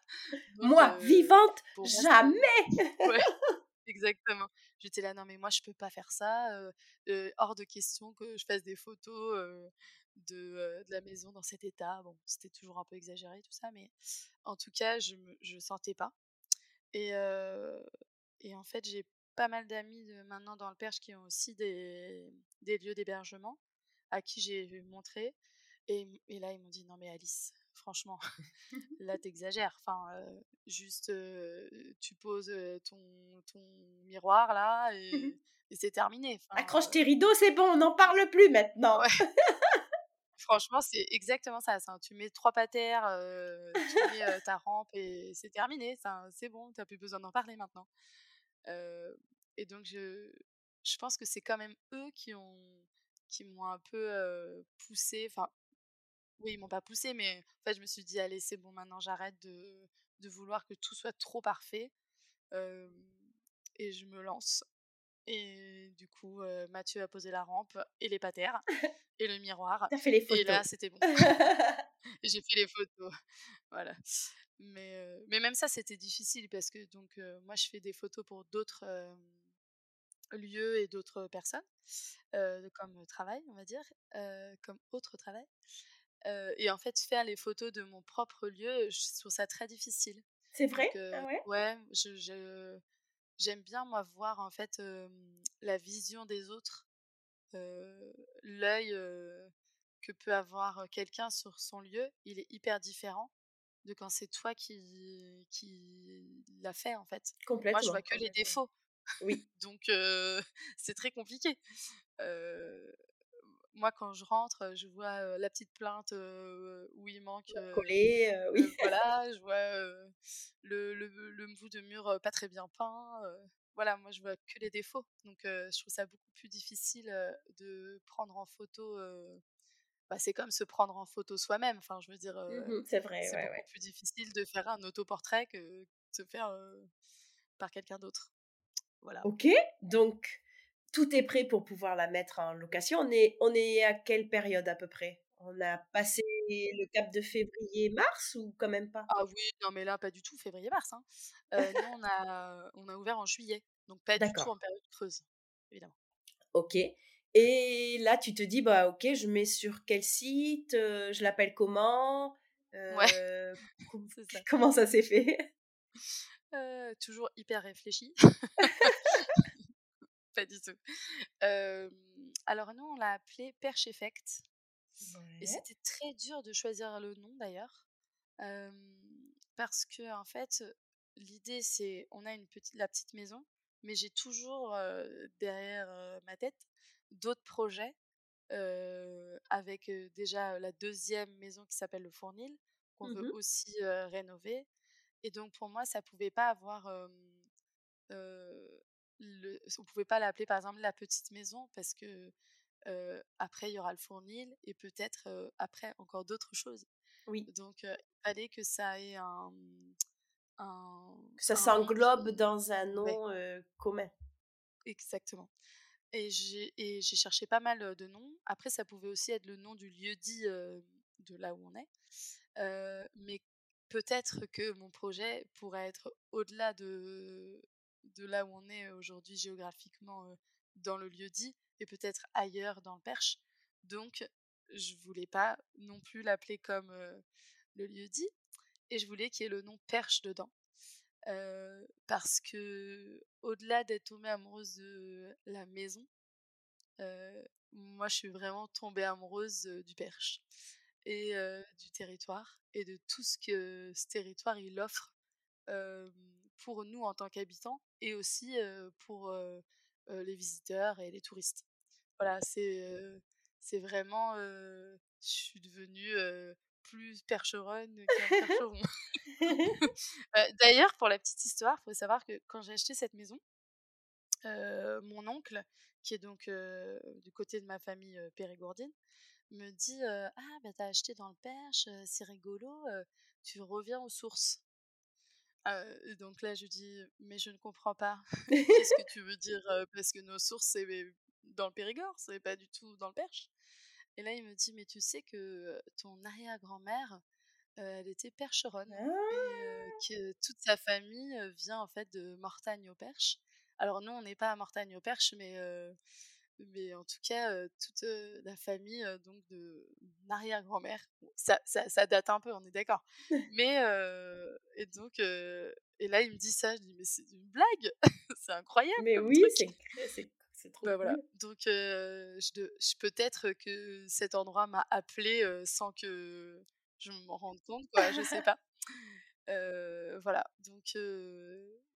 moi, vivante, jamais (laughs) (laughs) Exactement. J'étais là, non, mais moi, je peux pas faire ça. hors de question que je fasse des photos de, la maison dans cet état. Bon, c'était toujours un peu exagéré tout ça, mais en tout cas, je ne sentais pas. Et, et en fait, j'ai pas mal d'amis maintenant dans le Perche qui ont aussi des, des lieux d'hébergement à qui j'ai montré. Et, et, là, ils m'ont dit non, mais Alice, franchement, (laughs) là, t'exagères. Enfin, juste, tu poses ton, ton miroir là et, et c'est terminé. Accroche tes rideaux, c'est bon, on n'en parle plus maintenant. (laughs) (laughs) Franchement, c'est exactement ça. Tu mets trois patères, tu mets ta rampe et c'est terminé. C'est bon, tu n'as plus besoin d'en parler maintenant. Et donc, je, je pense que c'est quand même eux qui ont qui m'ont un peu poussé. Enfin, oui, ils m'ont pas poussé, mais en fait, je me suis dit, allez, c'est bon, maintenant j'arrête de, de, vouloir que tout soit trop parfait. et je me lance. Et du coup, Mathieu a posé la rampe et les patères (laughs) et le miroir. T'as fait les photos. Et là, c'était bon. (laughs) (laughs) J'ai fait les photos. (laughs) Voilà. Mais, mais même ça, c'était difficile parce que donc moi, je fais des photos pour d'autres lieux et d'autres personnes, comme travail, on va dire, comme autre travail. et en fait, faire les photos de mon propre lieu, je trouve ça très difficile. C'est vrai? Ah ouais, ouais je j'aime bien moi voir en fait la vision des autres, l'œil que peut avoir quelqu'un sur son lieu, il est hyper différent de quand c'est toi qui qui l'a fait en fait. Complètement. Moi je vois que les défauts. Oui. (laughs) Donc (laughs) c'est très compliqué moi, quand je rentre, je vois la petite plainte où il manque. Collé, oui. voilà, je vois le, le, le bout de mur pas très bien peint. voilà, moi, je vois que les défauts. Donc, je trouve ça beaucoup plus difficile de prendre en photo. Bah, c'est comme se prendre en photo soi-même. Enfin, je veux dire, mmh c'est vrai. C'est beaucoup plus difficile de faire un autoportrait que de se faire par quelqu'un d'autre. Voilà. Ok, donc tout est prêt pour pouvoir la mettre en location. On est, on est à quelle période à peu près? On a passé le cap de février-mars ou quand même pas? Ah oui, non mais là pas du tout février-mars. Hein. Euh, nous on a, on a ouvert en juillet, donc pas du tout en période creuse, évidemment. Ok. Et là tu te dis bah ok, je mets sur quel site euh, Je l'appelle comment Ouais. (laughs) Comment ça s'est fait? (laughs) Toujours hyper réfléchi (laughs) pas du tout. alors nous, on l'a appelé Perche Effect. Et c'était très dur de choisir le nom d'ailleurs. parce que en fait, l'idée c'est, on a une petite, la petite maison, mais j'ai toujours derrière ma tête d'autres projets avec déjà la deuxième maison qui s'appelle le Fournil, qu'on veut mmh aussi rénover. Et donc pour moi, ça pouvait pas avoir le, on pouvait pas l'appeler par exemple la petite maison parce que après il y aura le fournil et peut-être après encore d'autres choses. Oui. Donc il fallait que ça ait un, que ça s'englobe dans un nom commun. Exactement. Et j'ai cherché pas mal de noms. Après, ça pouvait aussi être le nom du lieu dit de là où on est. mais peut-être que mon projet pourrait être au-delà de, de là où on est aujourd'hui géographiquement dans le lieu dit et peut-être ailleurs dans le Perche. Donc, je voulais pas non plus l'appeler comme le lieu dit et je voulais qu'il y ait le nom Perche dedans. Parce que au-delà d'être tombée amoureuse de la maison, moi je suis vraiment tombée amoureuse du Perche et du territoire et de tout ce que ce territoire il offre pour nous en tant qu'habitants et aussi pour les visiteurs et les touristes. Voilà, c'est c'est vraiment je suis devenue plus percheronne qu'un (laughs) percheron. (laughs) D'ailleurs, pour la petite histoire, il faut savoir que quand j'ai acheté cette maison, mon oncle, qui est donc du côté de ma famille périgourdine, me dit Ah, bah t'as acheté dans le Perche, c'est rigolo, tu reviens aux sources. donc là, je dis Mais je ne comprends pas. (laughs) Qu'est-ce que tu veux dire Parce que nos sources, c'est dans le Périgord, c'est pas du tout dans le Perche. Et là, il me dit Mais tu sais que ton arrière-grand-mère, elle était percheronne. Et ah! que toute sa famille vient en fait de Mortagne au Perche. Alors, nous, on n'est pas à Mortagne au Perche, mais mais en tout cas toute la famille donc de mon arrière-grand-mère ça, ça, ça, date un peu on est d'accord (laughs) mais et donc et là il me dit ça je dis mais c'est une blague (laughs) c'est incroyable mais oui c'est bah, voilà donc je, peut-être que cet endroit m'a appelé sans que je m'en rende compte quoi je sais pas (laughs) voilà donc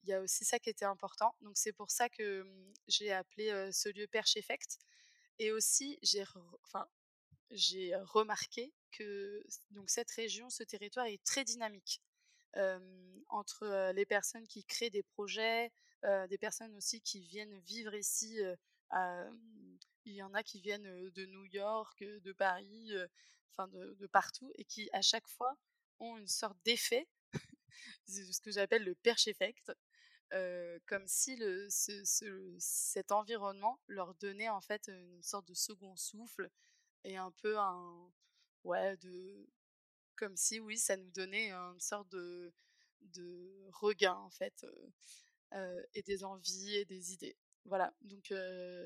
il y a aussi ça qui était important. Donc c'est pour ça que mmh, j'ai appelé ce lieu Perche Effect. Et aussi, j'ai enfin, j'ai remarqué que donc cette région, ce territoire est très dynamique. entre les personnes qui créent des projets, des personnes aussi qui viennent vivre ici. Il y en a qui viennent de New York, de Paris, enfin de, partout, et qui à chaque fois ont une sorte d'effet, (laughs) ce que j'appelle le perche effect, comme si le, cet environnement leur donnait en fait une sorte de second souffle et un peu un ouais de comme si oui ça nous donnait une sorte de de regain en fait et des envies et des idées. Voilà donc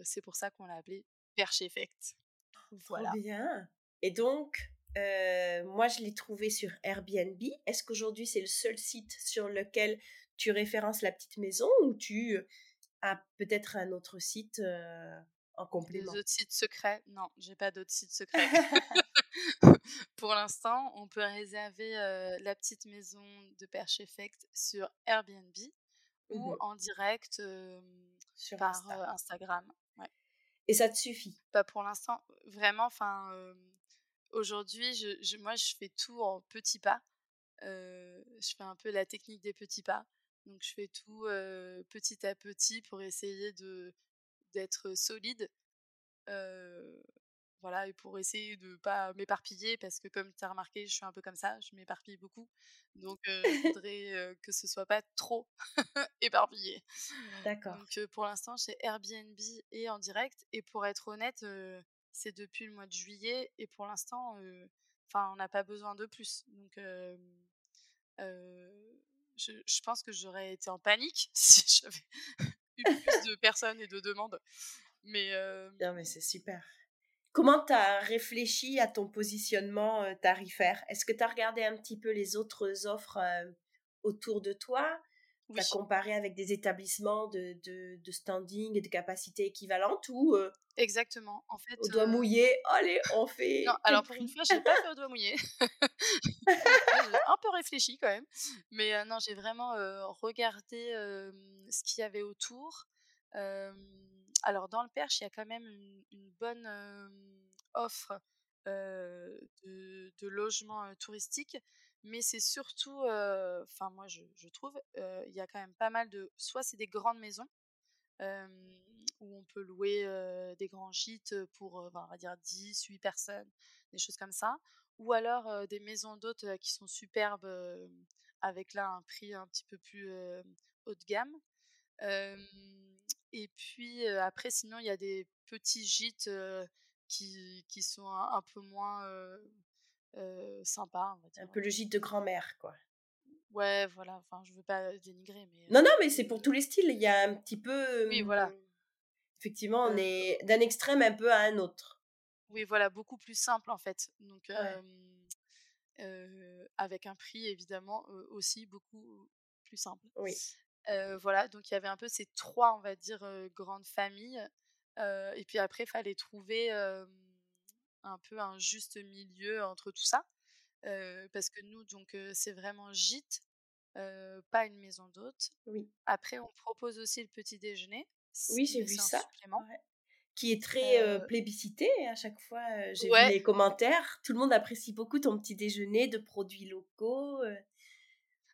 c'est pour ça qu'on l'a appelé perche effect voilà. bien. Et donc moi, je l'ai trouvé sur Airbnb. Est-ce qu'aujourd'hui, c'est le seul site sur lequel tu références la petite maison ou tu as peut-être un autre site en complément? Des autres sites secrets? Non, j'ai pas d'autres sites secrets. (laughs) (laughs) Pour l'instant, on peut réserver la petite maison de Perche Effect sur Airbnb ou mmh en direct sur par Instagram. Et ça te suffit? Pas pour l'instant, vraiment. Enfin, aujourd'hui, je, moi, je fais tout en petits pas. je fais un peu la technique des petits pas. Donc je fais tout petit à petit pour essayer de d'être solide. Voilà, et pour essayer de pas m'éparpiller, parce que comme tu as remarqué, je suis un peu comme ça, je m'éparpille beaucoup. Donc je (laughs) voudrais que ce soit pas trop (laughs) éparpillé. D'accord. Donc pour l'instant, chez Airbnb et en direct. Et pour être honnête, c'est depuis le mois de juillet. Et pour l'instant, enfin, on n'a pas besoin de plus. Donc je, pense que j'aurais été en panique (laughs) si j'avais eu plus de personnes et de demandes. Mais, non, mais c'est super. Comment tu as réfléchi à ton positionnement tarifaire? Est-ce que tu as regardé un petit peu les autres offres autour de toi? Tu as comparé avec des établissements de, de, standing et de capacité équivalente ou Exactement. En fait, au doigt mouillé, allez, on fait. Non, alors pour une (laughs) fois, j'ai pas fait au doigt mouillé. (laughs) j'ai un peu réfléchi quand même, mais non, j'ai vraiment regardé ce qu'il y avait autour. Alors dans le Perche, il y a quand même une, bonne offre de, logements touristiques, mais c'est surtout, enfin moi je, trouve, il y a quand même pas mal de, soit c'est des grandes maisons où on peut louer des grands gîtes pour, on va dire, 10, 8 personnes, des choses comme ça. Ou alors des maisons d'hôtes qui sont superbes, avec là un prix un petit peu plus haut de gamme. Et puis après, sinon, il y a des petits gîtes qui, qui, sont un, peu moins sympas. On va dire. Un peu le gîte de grand-mère, quoi. Ouais, voilà, enfin, je veux pas dénigrer, mais. Non, non, mais c'est pour tous les styles. Il y a un petit peu. Oui, voilà. Effectivement, on est d'un extrême un peu à un autre. Oui, voilà, beaucoup plus simple en fait. Donc, avec un prix évidemment aussi beaucoup plus simple. Oui. Voilà, donc il y avait un peu ces trois, on va dire, grandes familles. et puis après, il fallait trouver un peu un juste milieu entre tout ça. parce que nous, donc, c'est vraiment gîte, pas une maison d'hôte. Oui. Après, on propose aussi le petit déjeuner. Oui, j'ai vu ça. Qui est très plébiscité à chaque fois. j'ai vu les commentaires. Tout le monde apprécie beaucoup ton petit déjeuner de produits locaux.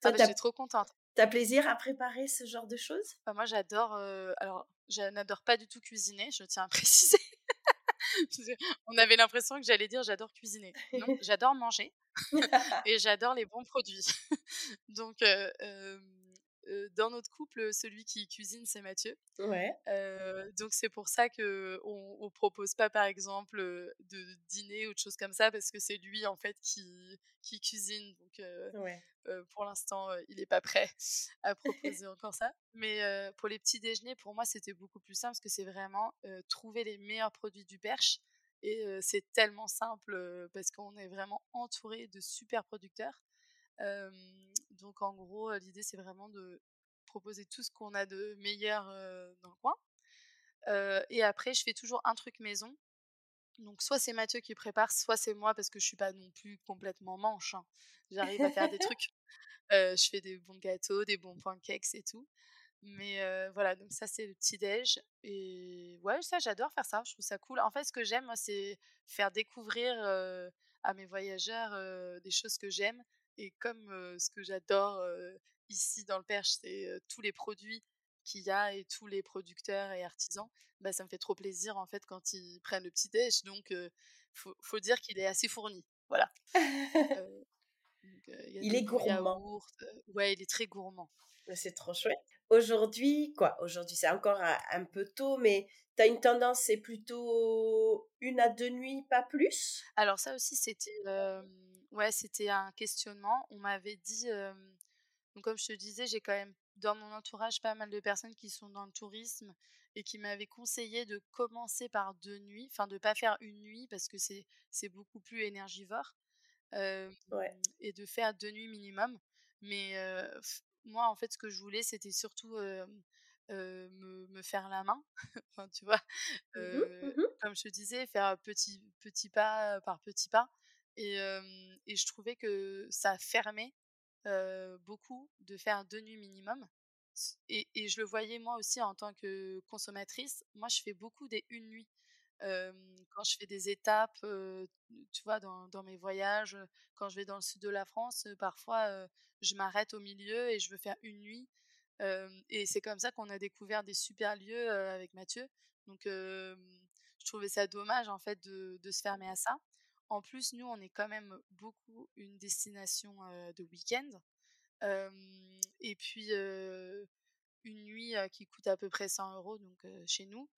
Ah bah, je suis trop contente. T'as plaisir à préparer ce genre de choses? Bah, Moi, j'adore. alors, je n'adore pas du tout cuisiner, je tiens à (laughs) préciser. On avait l'impression que j'allais dire j'adore cuisiner. Non, (laughs) j'adore manger (laughs) et j'adore les bons produits. Donc, dans notre couple, celui qui cuisine, c'est Mathieu. Ouais. donc c'est pour ça que on, propose pas, par exemple, de dîner ou de choses comme ça, parce que c'est lui en fait qui qui cuisine. Donc pour l'instant, il n'est pas prêt (laughs) à proposer (laughs) encore ça. Mais pour les petits déjeuners, pour moi, c'était beaucoup plus simple parce que c'est vraiment trouver les meilleurs produits du Perche. Et c'est tellement simple parce qu'on est vraiment entouré de super producteurs donc en gros, l'idée c'est vraiment de proposer tout ce qu'on a de meilleur dans le coin. et après, je fais toujours un truc maison. Donc soit c'est Mathieu qui prépare, soit c'est moi parce que je suis pas non plus complètement manche. Hein. J'arrive à faire des trucs. je fais des bons gâteaux, des bons pancakes et tout. Mais voilà, donc ça c'est le petit déj. Et ouais, ça j'adore faire ça. Je trouve ça cool. En fait, ce que j'aime, moi, c'est faire découvrir à mes voyageurs des choses que j'aime et comme ce que j'adore ici dans le Perche, c'est tous les produits qu'il y a et tous les producteurs et artisans, bah, ça me fait trop plaisir en fait quand ils prennent le petit déj. Donc, faut, faut, dire qu'il est assez fourni. Voilà. (laughs) il est gourmand. ouais, il est très gourmand. C'est trop chouette. Aujourd'hui, quoi Aujourd'hui, c'est encore un, peu tôt, mais tu as une tendance, c'est plutôt une à deux nuits, pas plus? Alors ça aussi, c'était ouais, c'était un questionnement. On m'avait dit, donc comme je te disais, j'ai quand même dans mon entourage pas mal de personnes qui sont dans le tourisme et qui m'avaient conseillé de commencer par deux nuits, enfin de pas faire une nuit parce que c'est c'est beaucoup plus énergivore et de faire deux nuits minimum. Mais moi, en fait, ce que je voulais, c'était surtout me, me, faire la main, (laughs) enfin, tu vois, mmh mmh comme je te disais, faire petit, petit pas par petit pas. Et, je trouvais que ça fermait beaucoup de faire deux nuits minimum. Et, je le voyais moi aussi en tant que consommatrice. Moi, je fais beaucoup des une nuit. quand je fais des étapes, tu vois, dans, mes voyages, quand je vais dans le sud de la France, parfois je m'arrête au milieu et je veux faire une nuit. et c'est comme ça qu'on a découvert des super lieux avec Mathieu. Donc, je trouvais ça dommage en fait de se fermer à ça. En plus, nous, on est quand même beaucoup une destination de week-end. et puis, une nuit qui coûte à peu près 100 euros, donc chez nous,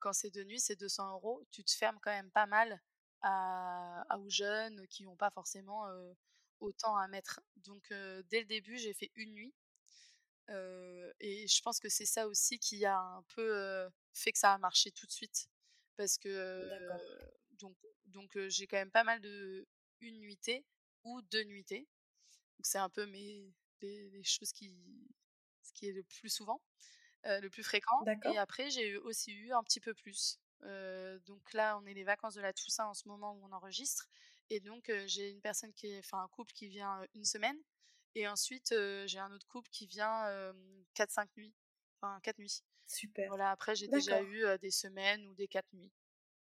quand c'est de nuit, c'est 200 euros. Tu te fermes quand même pas mal à, aux jeunes qui n'ont pas forcément autant à mettre. Donc, dès le début, j'ai fait une nuit. et je pense que c'est ça aussi qui a un peu fait que ça a marché tout de suite. Parce que donc donc j'ai quand même pas mal de une nuitée ou deux nuitées. Donc c'est un peu mes les, choses qui ce qui est le plus souvent, le plus fréquent. Et après j'ai aussi eu un petit peu plus. donc là on est les vacances de la Toussaint en ce moment où on enregistre. Et donc j'ai une personne qui est, enfin un couple qui vient une semaine. Et ensuite j'ai un autre couple qui vient 4-5 nuits. Enfin 4 nuits. Super. Voilà, après j'ai déjà eu des semaines ou des 4 nuits.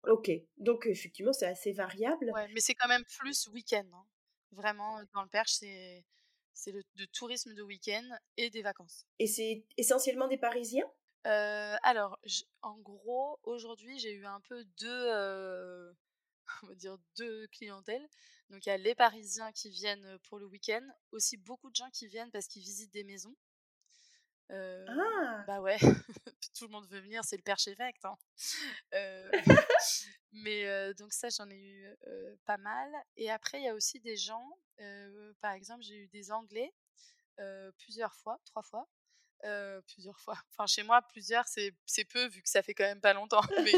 Ok, donc effectivement, c'est assez variable. Ouais, mais c'est quand même plus week-end. Hein. Vraiment, dans le Perche, c'est c'est le de tourisme de week-end et des vacances. Et c'est essentiellement des Parisiens? Alors, en gros, aujourd'hui, j'ai eu un peu deux, (laughs) on va dire deux clientèles. Donc, il y a les Parisiens qui viennent pour le week-end, aussi beaucoup de gens qui viennent parce qu'ils visitent des maisons. Ah Bah ouais, (laughs) tout le monde veut venir, c'est le Perche Effect. Hein. (laughs) Mais donc ça, j'en ai eu pas mal. Et après, il y a aussi des gens, par exemple, j'ai eu des Anglais plusieurs fois, trois fois. plusieurs fois. (laughs) Enfin, chez moi, plusieurs, c'est peu, vu que ça fait quand même pas longtemps. Mais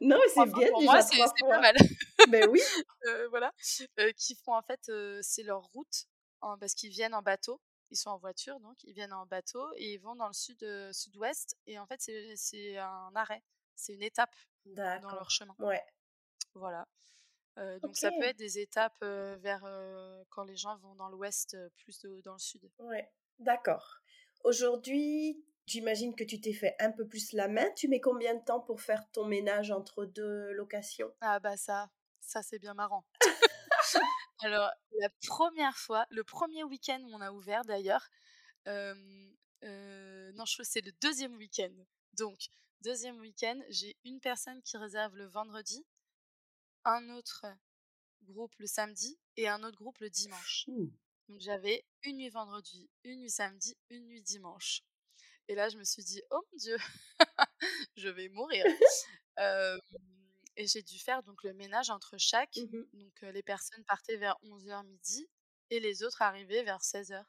non, mais c'est bien. Pour moi, c'est pas mal. ben oui. voilà. qui font en fait, c'est leur route, parce qu'ils viennent en bateau. Ils sont en voiture, donc ils viennent en bateau et ils vont dans le sud, sud-ouest. Et en fait, c'est un arrêt, c'est une étape dans leur chemin. Ouais. Voilà. donc ça peut être des étapes vers quand les gens vont dans l'ouest plus dans le sud. Ouais, d'accord. Aujourd'hui, j'imagine que tu t'es fait un peu plus la main. Tu mets combien de temps pour faire ton ménage entre deux locations? Ah bah ça, ça c'est bien marrant. (laughs) (laughs) Alors la première fois, le premier week-end où on a ouvert d'ailleurs, non je crois que c'est le deuxième week-end. Donc deuxième week-end, j'ai une personne qui réserve le vendredi un autre groupe le samedi et un autre groupe le dimanche. Donc j'avais une nuit vendredi, une nuit samedi, une nuit dimanche. Et là, je me suis dit, oh mon Dieu, (laughs) je vais mourir. Et j'ai dû faire donc le ménage entre chaque. Mmh donc les personnes partaient vers 11h midi et les autres arrivaient vers 16h.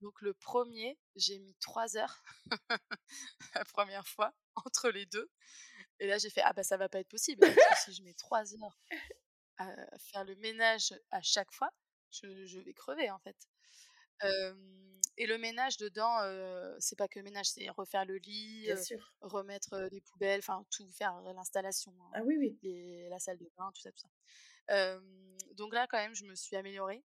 donc le premier, j'ai mis 3 heures (laughs) la première fois entre les deux. Et là, j'ai fait ah bah ça va pas être possible parce que si je mets trois heures à faire le ménage à chaque fois, je, je vais crever en fait. Et le ménage dedans, c'est pas que ménage, c'est refaire le lit, remettre les poubelles, enfin tout faire l'installation. Hein, ah oui oui. la salle de bain, tout ça tout ça. donc là quand même, je me suis améliorée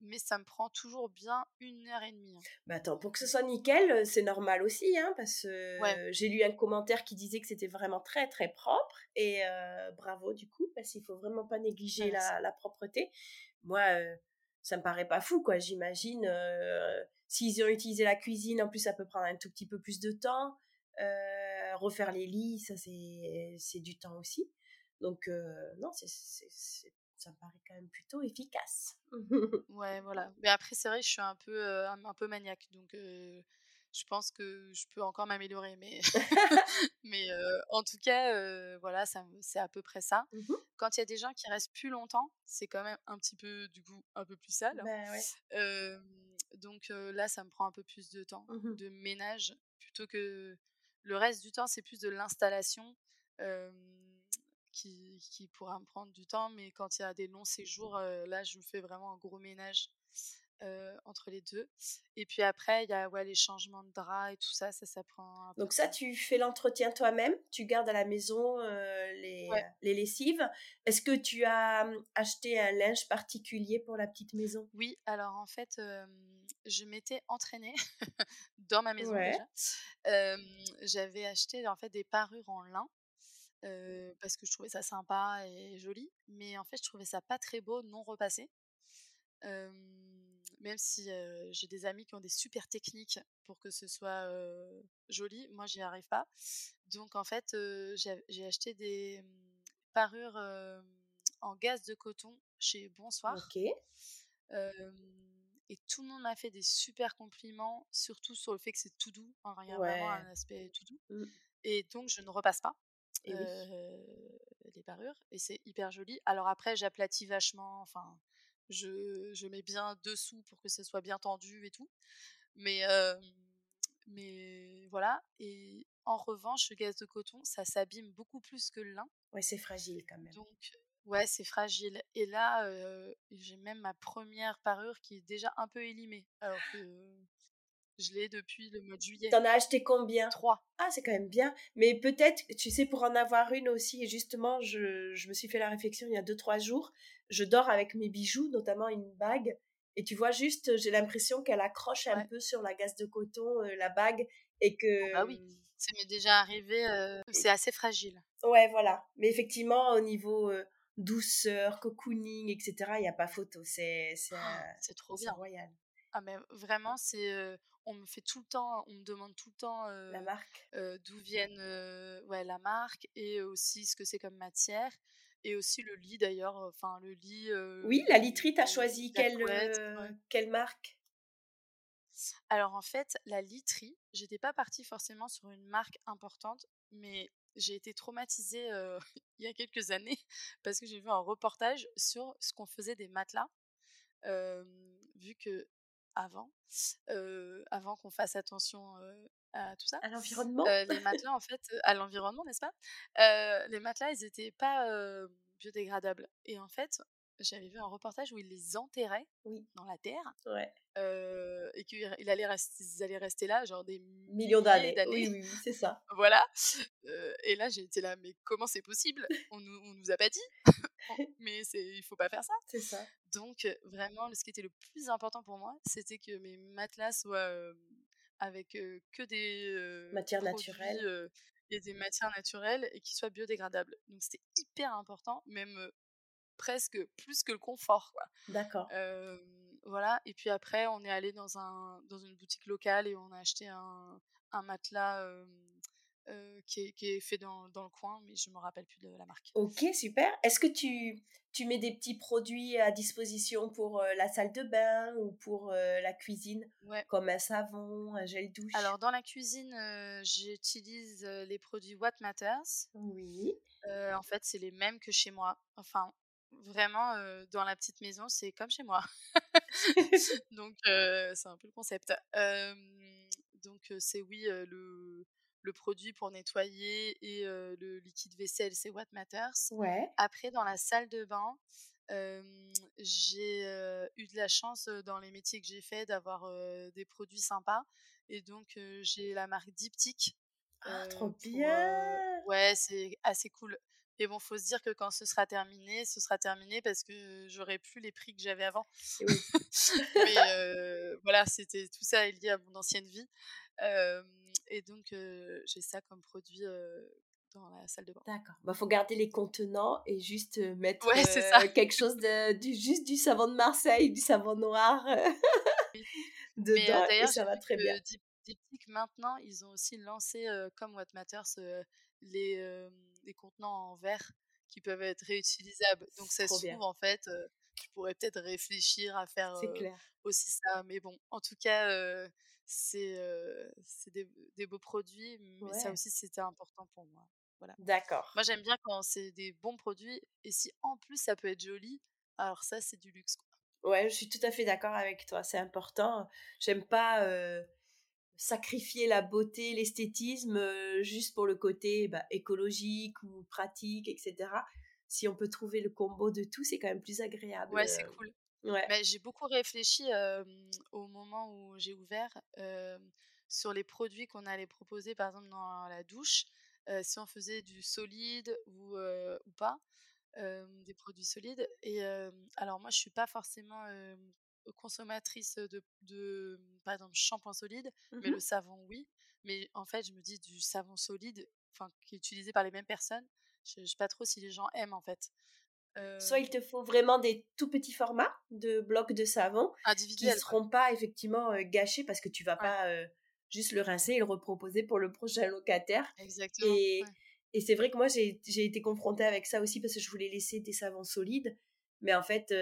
mais ça me prend toujours bien une heure et demie. Hein. Bah attends, pour que ce soit nickel, c'est normal aussi, hein, parce que j'ai lu un commentaire qui disait que c'était vraiment très très propre, et bravo du coup, parce qu'il faut vraiment pas négliger la, la, propreté. Moi, ça me paraît pas fou, quoi, j'imagine. S'ils ont utilisé la cuisine, en plus ça peut prendre un tout petit peu plus de temps. refaire les lits, ça c'est du temps aussi. Donc non, c'est ça me paraît quand même plutôt efficace. ouais, voilà. Mais après, c'est vrai, je suis un peu, un, peu maniaque, donc je pense que je peux encore m'améliorer. Mais, (laughs) (laughs) mais en tout cas, voilà, c'est à peu près ça. Mmh Quand il y a des gens qui restent plus longtemps, c'est quand même un petit peu, du coup, un peu plus sale. Bah, donc là, ça me prend un peu plus de temps mmh de ménage plutôt que le reste du temps, c'est plus de l'installation qui, qui, pourra me prendre du temps, mais quand il y a des longs séjours, là, je fais vraiment un gros ménage entre les deux. Et puis après, il y a ouais, les changements de drap et tout ça, ça, ça prend Donc ça, tu fais l'entretien toi-même, tu gardes à la maison les, les lessives. Est-ce que tu as mmh, acheté un linge particulier pour la petite maison? Oui, alors en fait, je m'étais entraînée (laughs) dans ma maison déjà. J'avais acheté en fait des parures en lin parce que je trouvais ça sympa et joli. Mais en fait, je trouvais ça pas très beau, non repassé. Même si j'ai des amis qui ont des super techniques pour que ce soit joli, moi j'y arrive pas. Donc en fait, j'ai acheté des mmh, parures en gaz de coton chez Bonsoir. Ok. et tout le monde m'a fait des super compliments, surtout sur le fait que c'est tout doux. il y a vraiment un aspect tout doux. Mmh. Et donc, je ne repasse pas les parures et c'est hyper joli. Alors après, j'aplatis vachement, enfin, je, je, mets bien dessous pour que ce soit bien tendu et tout. Mais, mais voilà. Et en revanche, le gaz de coton, ça s'abîme beaucoup plus que le lin. Ouais, c'est fragile quand même. Donc, ouais, c'est fragile. Et là, j'ai même ma première parure qui est déjà un peu élimée. Alors que je l'ai depuis le mois de juillet. T'en as acheté combien? Trois. Ah, c'est quand même bien. Mais peut-être, tu sais, pour en avoir une aussi, et justement, je, je me suis fait la réflexion il y a deux, trois jours. Je dors avec mes bijoux, notamment une bague. Et tu vois, juste, j'ai l'impression qu'elle accroche un peu sur la gaze de coton, euh, la bague, et que... Ah bah oui, ça m'est déjà arrivé, euh, c'est assez fragile. Ouais, voilà. Mais effectivement, au niveau euh, douceur, cocooning, etc., il n'y a pas photo. C'est c'est oh, trop bien. royal. Ah mais vraiment, c'est on me fait tout le temps, on me demande tout le temps la marque, d'où viennent ouais la marque et aussi ce que c'est comme matière et aussi le lit d'ailleurs, enfin le lit. oui, la literie, t'as choisi quelle quelle marque? Alors en fait, la literie, j'étais pas partie forcément sur une marque importante, mais j'ai été traumatisée (laughs) il y a quelques années (laughs) parce que j'ai vu un reportage sur ce qu'on faisait des matelas vu que avant, avant qu'on fasse attention à tout ça. À l'environnement? Les matelas, en fait, à l'environnement, n'est-ce pas? Les matelas, ils n'étaient pas biodégradables. Et en fait, j'avais vu un reportage où ils les enterraient dans la terre. Ouais. et qu'ils allaient rester, allaient rester là, genre des millions d'années. Oui, oui, c'est ça. (laughs) voilà. et là, j'ai été là, mais comment c'est possible? On nous, on nous a pas dit. (laughs) mais il faut pas faire ça. C'est ça. Donc, vraiment, ce qui était le plus important pour moi, c'était que mes matelas soient avec que des matières naturelles et des matières naturelles et qui soient biodégradables. Donc, c'était hyper important, même presque plus que le confort. Quoi. D'accord. voilà. Et puis après, on est allé dans, un, dans une boutique locale et on a acheté un, un matelas qui, est, qui, est, fait dans, dans, le coin, mais je ne me rappelle plus de la marque. Ok, super. Est-ce que tu, tu mets des petits produits à disposition pour la salle de bain ou pour la cuisine ouais. Comme un savon, un gel douche? Alors, dans la cuisine, j'utilise les produits What Matters. Oui. en fait, c'est les mêmes que chez moi. Enfin, vraiment, dans la petite maison, c'est comme chez moi. (laughs) (laughs) donc, c'est un peu le concept. donc, c'est oui, le, le, produit pour nettoyer et le liquide vaisselle, c'est What Matters. Ouais. Après, dans la salle de bain, j'ai eu de la chance dans les métiers que j'ai fait d'avoir des produits sympas. Et donc, j'ai la marque Diptyque. Ah, trop bien! ouais, c'est assez cool. Et bon, faut se dire que quand ce sera terminé, ce sera terminé parce que j'aurai plus les prix que j'avais avant. Oui. (laughs) Mais euh, voilà, c'était tout ça est lié à mon ancienne vie. Euh, et donc, euh, j'ai ça comme produit dans la salle de bain. D'accord. Il bah, faut garder les contenants et juste mettre ouais, ça. quelque chose de du, juste du savon de Marseille, du savon noir (laughs) (laughs) dedans. et ça va très bien. Diptyque, maintenant, ils ont aussi lancé, comme What Matters, les des contenants en verre qui peuvent être réutilisables. Donc ça se trouve, en fait, tu pourrais peut-être réfléchir à faire aussi ça. Mais bon, en tout cas, c'est des, des, beaux produits, mais ça aussi, c'était important pour moi. Voilà. D'accord. Moi, j'aime bien quand c'est des bons produits, et si en plus ça peut être joli, alors ça, c'est du luxe. Quoi. Ouais, je suis tout à fait d'accord avec toi, c'est important. J'aime pas sacrifier la beauté, l'esthétisme juste pour le côté bah, écologique ou pratique, etc. Si on peut trouver le combo de tout, c'est quand même plus agréable. Ouais, c'est cool. Ouais. Mais j'ai beaucoup réfléchi au moment où j'ai ouvert sur les produits qu'on allait proposer, par exemple dans la douche, si on faisait du solide ou, ou pas, des produits solides. Et alors moi, je suis pas forcément consommatrice de, de par exemple, shampoing solide, mais le mmh savon, oui. Mais en fait, je me dis du savon solide, enfin, qui est utilisé par les mêmes personnes. Je ne sais pas trop si les gens aiment, en fait. Soit il te faut vraiment des tout petits formats de blocs de savon qui ne seront pas effectivement gâchés parce que tu vas pas juste le rincer et le reproposer pour le prochain locataire. Exactement. Et, et c'est vrai que moi, j'ai été confrontée avec ça aussi parce que je voulais laisser des savons solides. Mais en fait,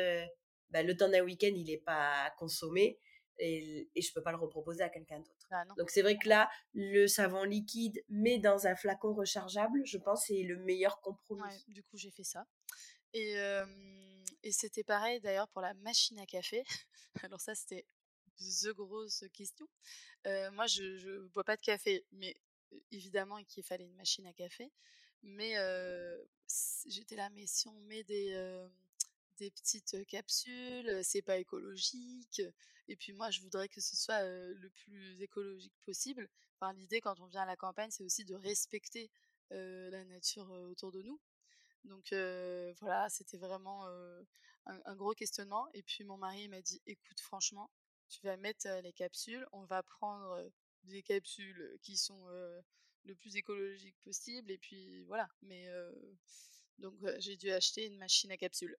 bah, le temps d'un week-end, il n'est pas consommé et, et je peux pas le reproposer à quelqu'un d'autre. Ah Donc c'est vrai que là, le savon liquide, mais dans un flacon rechargeable, je pense c'est le meilleur compromis. du coup, j'ai fait ça. Et, et c'était pareil d'ailleurs pour la machine à café. (laughs) Alors ça, c'était the grosse question. moi, je ne bois pas de café, mais évidemment qu'il fallait une machine à café. Mais j'étais là, mais si on met des des petites capsules, c'est pas écologique. Et puis moi, je voudrais que ce soit le plus écologique possible. Enfin, l'idée quand on vient à la campagne, c'est aussi de respecter la nature autour de nous. Donc voilà, c'était vraiment un, gros questionnement. Et puis mon mari m'a dit, écoute, franchement, tu vas mettre les capsules, on va prendre des capsules qui sont le plus écologiques possible. Et puis voilà. Mais donc j'ai dû acheter une machine à capsules.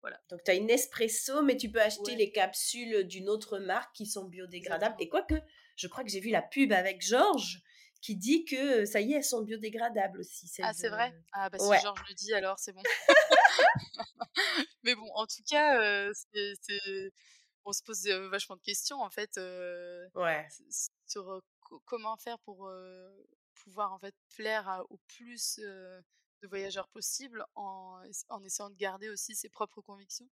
Voilà. Donc, tu as une espresso, mais tu peux acheter les capsules d'une autre marque qui sont biodégradables. Et quoique, je crois que j'ai vu la pub avec Georges qui dit que ça y est, elles sont biodégradables aussi. Ah, c'est vrai? Ah, bah si Georges le dit, alors c'est bon. (laughs) (laughs) mais bon, en tout cas, euh, on se pose euh, vachement de questions, en fait, euh, ouais. sur comment faire pour pouvoir, en fait, plaire au plus de voyageurs possibles en, en, essayant de garder aussi ses propres convictions.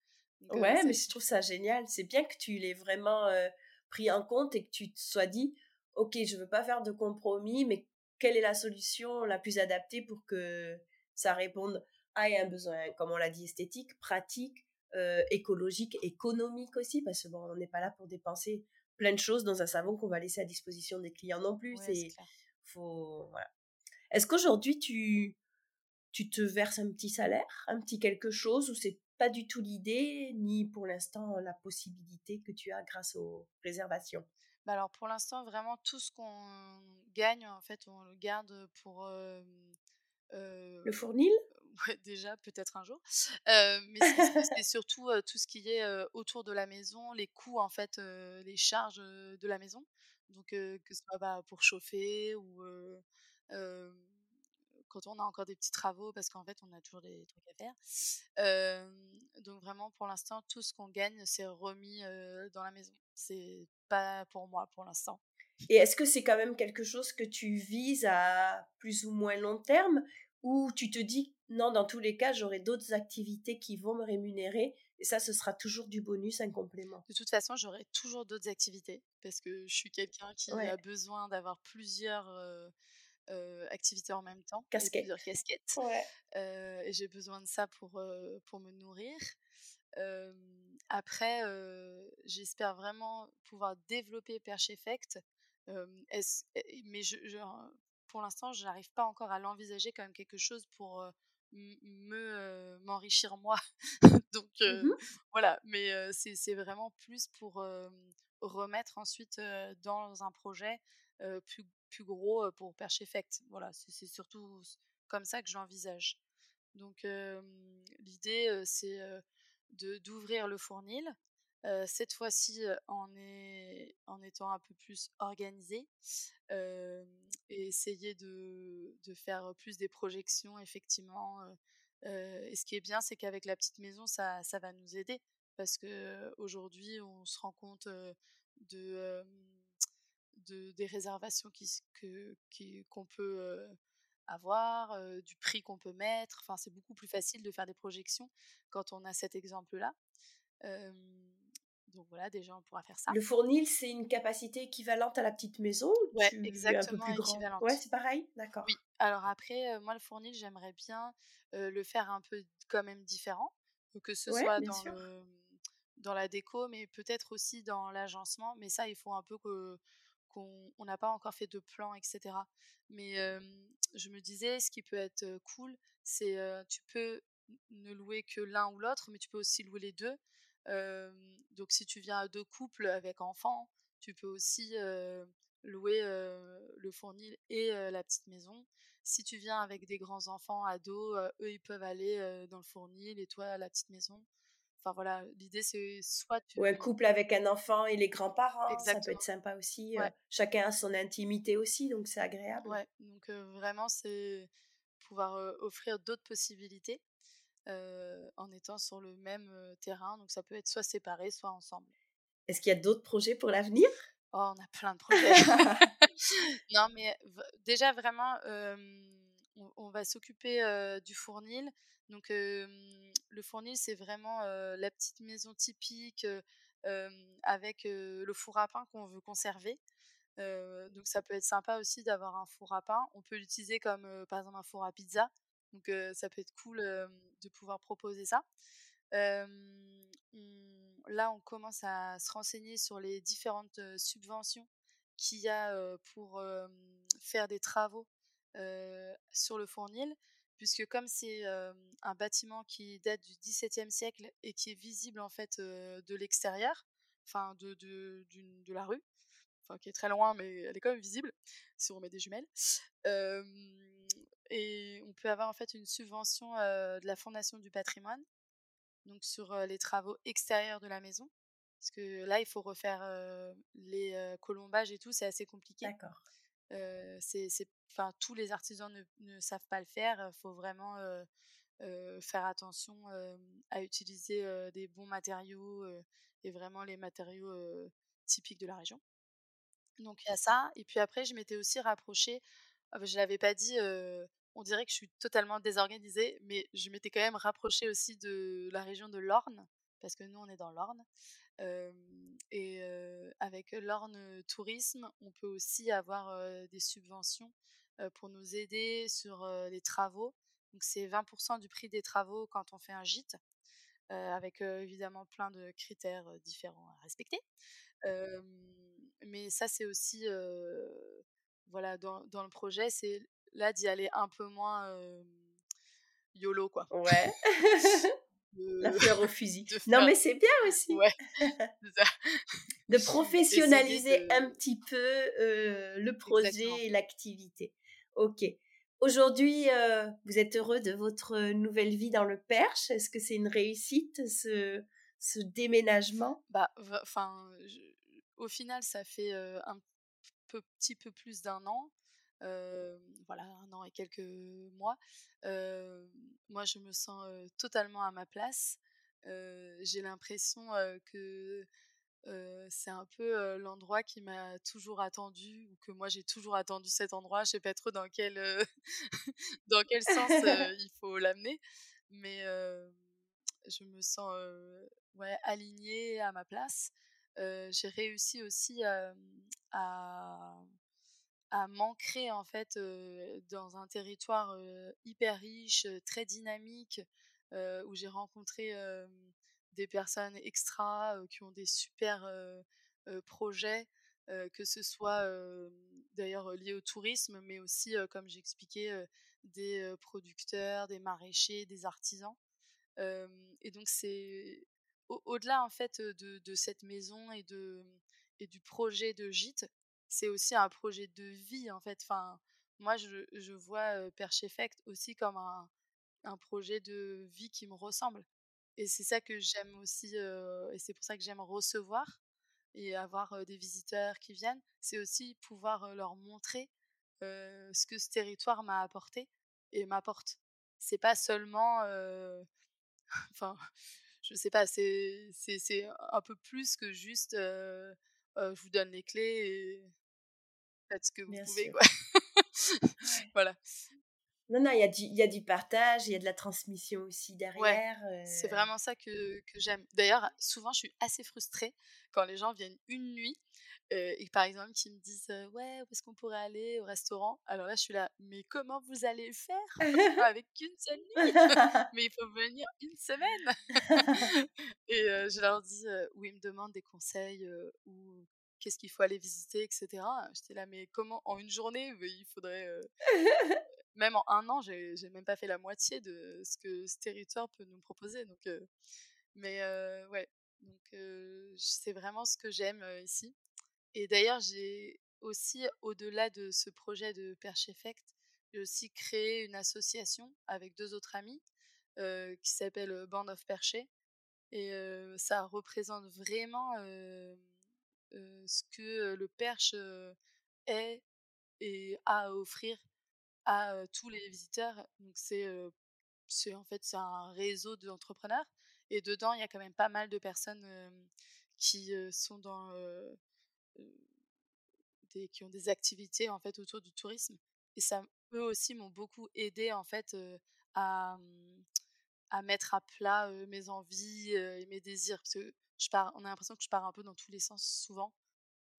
ouais, mais je trouve ça génial. C'est bien que tu l'aies vraiment pris en compte et que tu te sois dit, ok, je veux pas faire de compromis, mais quelle est la solution la plus adaptée pour que ça réponde à un besoin, comme on l'a dit, esthétique, pratique, écologique, économique aussi, parce que bon, on n'est pas là pour dépenser plein de choses dans un savon qu'on va laisser à disposition des clients non plus. c'est faut voilà. Est-ce qu'aujourd'hui tu tu te verses un petit salaire, un petit quelque chose, ou c'est pas du tout l'idée, ni pour l'instant la possibilité que tu as grâce aux réservations? Bah alors pour l'instant, vraiment tout ce qu'on gagne, en fait, on le garde pour... Euh, le fournil? (laughs) Ouais, déjà, peut-être un jour. mais c'est (laughs) surtout tout ce qui est autour de la maison, les coûts, en fait, les charges de la maison. Donc, que ce soit bah, pour chauffer ou quand on a encore des petits travaux, parce qu'en fait, on a toujours des trucs à faire. donc, vraiment, pour l'instant, tout ce qu'on gagne, c'est remis dans la maison. C'est pas pour moi pour l'instant. Et est-ce que c'est quand même quelque chose que tu vises à plus ou moins long terme ou tu te dis non, dans tous les cas, j'aurai d'autres activités qui vont me rémunérer et ça, ce sera toujours du bonus, un complément? De toute façon, j'aurai toujours d'autres activités parce que je suis quelqu'un qui a besoin d'avoir plusieurs activités en même temps, Casquette. plusieurs casquettes. (laughs) Ouais. et j'ai besoin de ça pour, pour me nourrir. après, j'espère vraiment pouvoir développer Perch Effect. mais je, pour l'instant, je n'arrive pas encore à l'envisager comme quelque chose pour me m'enrichir moi. (laughs) Donc mmh voilà, mais c'est vraiment plus pour remettre ensuite dans un projet plus, plus gros pour Perch Effect. Voilà, c'est surtout comme ça que j'envisage. Donc l'idée, c'est d'ouvrir le fournil. cette fois-ci en, en étant un peu plus organisé et essayer de, de, faire plus des projections effectivement. et ce qui est bien, c'est qu'avec la petite maison, ça, ça va nous aider parce que aujourd'hui, on se rend compte de, de des réservations qui, que, qu'on peut avoir, du prix qu'on peut mettre. Enfin, c'est beaucoup plus facile de faire des projections quand on a cet exemple-là. donc voilà, déjà on pourra faire ça. Le fournil, c'est une capacité équivalente à la petite maison Ouais, exactement. Un peu plus grand? Ouais, c'est pareil, d'accord. Oui. Alors après, moi le fournil, j'aimerais bien le faire un peu quand même différent, que ce soit dans dans la déco, mais peut-être aussi dans l'agencement. Mais ça, il faut un peu que qu'on n'a pas encore fait de plan, etc. Mais je me disais, ce qui peut être cool, c'est tu peux ne louer que l'un ou l'autre, mais tu peux aussi louer les deux. donc si tu viens à deux couples avec enfants, tu peux aussi louer le fournil et la petite maison. Si tu viens avec des grands enfants, ados, eux ils peuvent aller dans le fournil et toi à la petite maison. Enfin voilà, l'idée c'est soit tu... Ou un couple avec un enfant et les grands-parents, ça peut être sympa aussi. chacun a son intimité aussi, donc c'est agréable. Ouais, donc vraiment c'est pouvoir offrir d'autres possibilités en étant sur le même terrain. Donc ça peut être soit séparé, soit ensemble. Est-ce qu'il y a d'autres projets pour l'avenir? Oh, on a plein de projets. (laughs) (laughs) non, mais déjà vraiment, on, on, va s'occuper du fournil. Donc le fournil, c'est vraiment la petite maison typique avec le four à pain qu'on veut conserver. donc ça peut être sympa aussi d'avoir un four à pain. On peut l'utiliser comme par exemple un four à pizza. Donc ça peut être cool de pouvoir proposer ça. là, on commence à se renseigner sur les différentes subventions qu'il y a pour faire des travaux sur le fournil puisque comme c'est un bâtiment qui date du XVIIe siècle et qui est visible en fait de l'extérieur, enfin de, de, de, la rue, enfin qui est très loin mais elle est quand même visible si on met des jumelles. et on peut avoir en fait une subvention de la Fondation du patrimoine, donc sur les travaux extérieurs de la maison, parce que là il faut refaire les colombages et tout, c'est assez compliqué. D'accord. C'est enfin tous les artisans ne, savent pas le faire. Il faut vraiment faire attention à utiliser des bons matériaux et vraiment les matériaux typiques de la région. Donc il y a ça. Et puis après, je m'étais aussi rapprochée. Ah, je l'avais pas dit. on dirait que je suis totalement désorganisée, mais je m'étais quand même rapprochée aussi de la région de l'Orne, parce que nous, on est dans l'Orne. et avec l'Orne Tourisme, on peut aussi avoir des subventions pour nous aider sur les travaux. Donc c'est 20% du prix des travaux quand on fait un gîte, avec évidemment plein de critères différents à respecter. mais ça c'est aussi, voilà, dans, dans, le projet, c'est là d'y aller un peu moins YOLO quoi. Ouais. (laughs) (laughs) La fleur au (laughs) fusil. Non, mais c'est bien aussi. Ouais, (laughs) de (laughs) professionnaliser un petit peu le projet et l'activité. Ok. Aujourd'hui, vous êtes heureux de votre nouvelle vie dans le Perche? Est-ce que c'est une réussite, ce, ce déménagement? Bah, enfin, au final, ça fait un peu, petit peu plus d'un an. Voilà, un an et quelques mois. moi, je me sens totalement à ma place. J'ai l'impression que c'est un peu l'endroit qui m'a toujours attendu ou que moi j'ai toujours attendu cet endroit. Je sais pas trop dans quel (laughs) dans quel sens (laughs) il faut l'amener, mais je me sens ouais alignée à ma place. j'ai réussi aussi à à m'ancrer en fait dans un territoire hyper riche, très dynamique, où j'ai rencontré des personnes extra qui ont des super projets, que ce soit d'ailleurs liés au tourisme, mais aussi, comme j'expliquais, des producteurs, des maraîchers, des artisans. et donc c'est au-delà en fait de, de, cette maison et, de, et du projet de gîte, c'est aussi un projet de vie en fait. Enfin, moi je, je vois Perche Effect aussi comme un, un projet de vie qui me ressemble. Et c'est ça que j'aime aussi, et c'est pour ça que j'aime recevoir et avoir des visiteurs qui viennent. C'est aussi pouvoir leur montrer ce que ce territoire m'a apporté et m'apporte. C'est pas seulement, (laughs) enfin, je sais pas, c'est un peu plus que juste, je vous donne les clés faites ce que vous pouvez, quoi. (laughs) voilà. Non, non, il y, a du, y a du partage, il y a de la transmission aussi derrière. C'est vraiment ça que, que j'aime. D'ailleurs, souvent, je suis assez frustrée quand les gens viennent une nuit et par exemple, qui me disent Ouais, où est-ce qu'on pourrait aller au restaurant? Alors là, je suis là, mais comment vous allez faire (laughs) avec qu'une seule nuit? (laughs) Mais il faut venir une semaine? Et je leur dis Où ils me demandent des conseils ou qu'est-ce qu'il faut aller visiter, etc. J'étais là, mais comment en une journée Il faudrait (laughs) même en un an, j'ai, j'ai même pas fait la moitié de ce que ce territoire peut nous proposer. Donc, mais ouais, donc c'est vraiment ce que j'aime ici. Et d'ailleurs, j'ai aussi, au-delà de ce projet de Perche Effect, j'ai aussi créé une association avec deux autres amis qui s'appelle Band of Perché. Et ça représente vraiment ce que le perche est et a à offrir à tous les visiteurs. Donc c'est en fait c'est un réseau d'entrepreneurs et dedans il y a quand même pas mal de personnes qui sont dans qui ont des activités en fait autour du tourisme et ça eux aussi m'ont beaucoup aidé en fait à mmh, à mettre à plat mes envies et mes désirs je pars on a l'impression que je pars un peu dans tous les sens souvent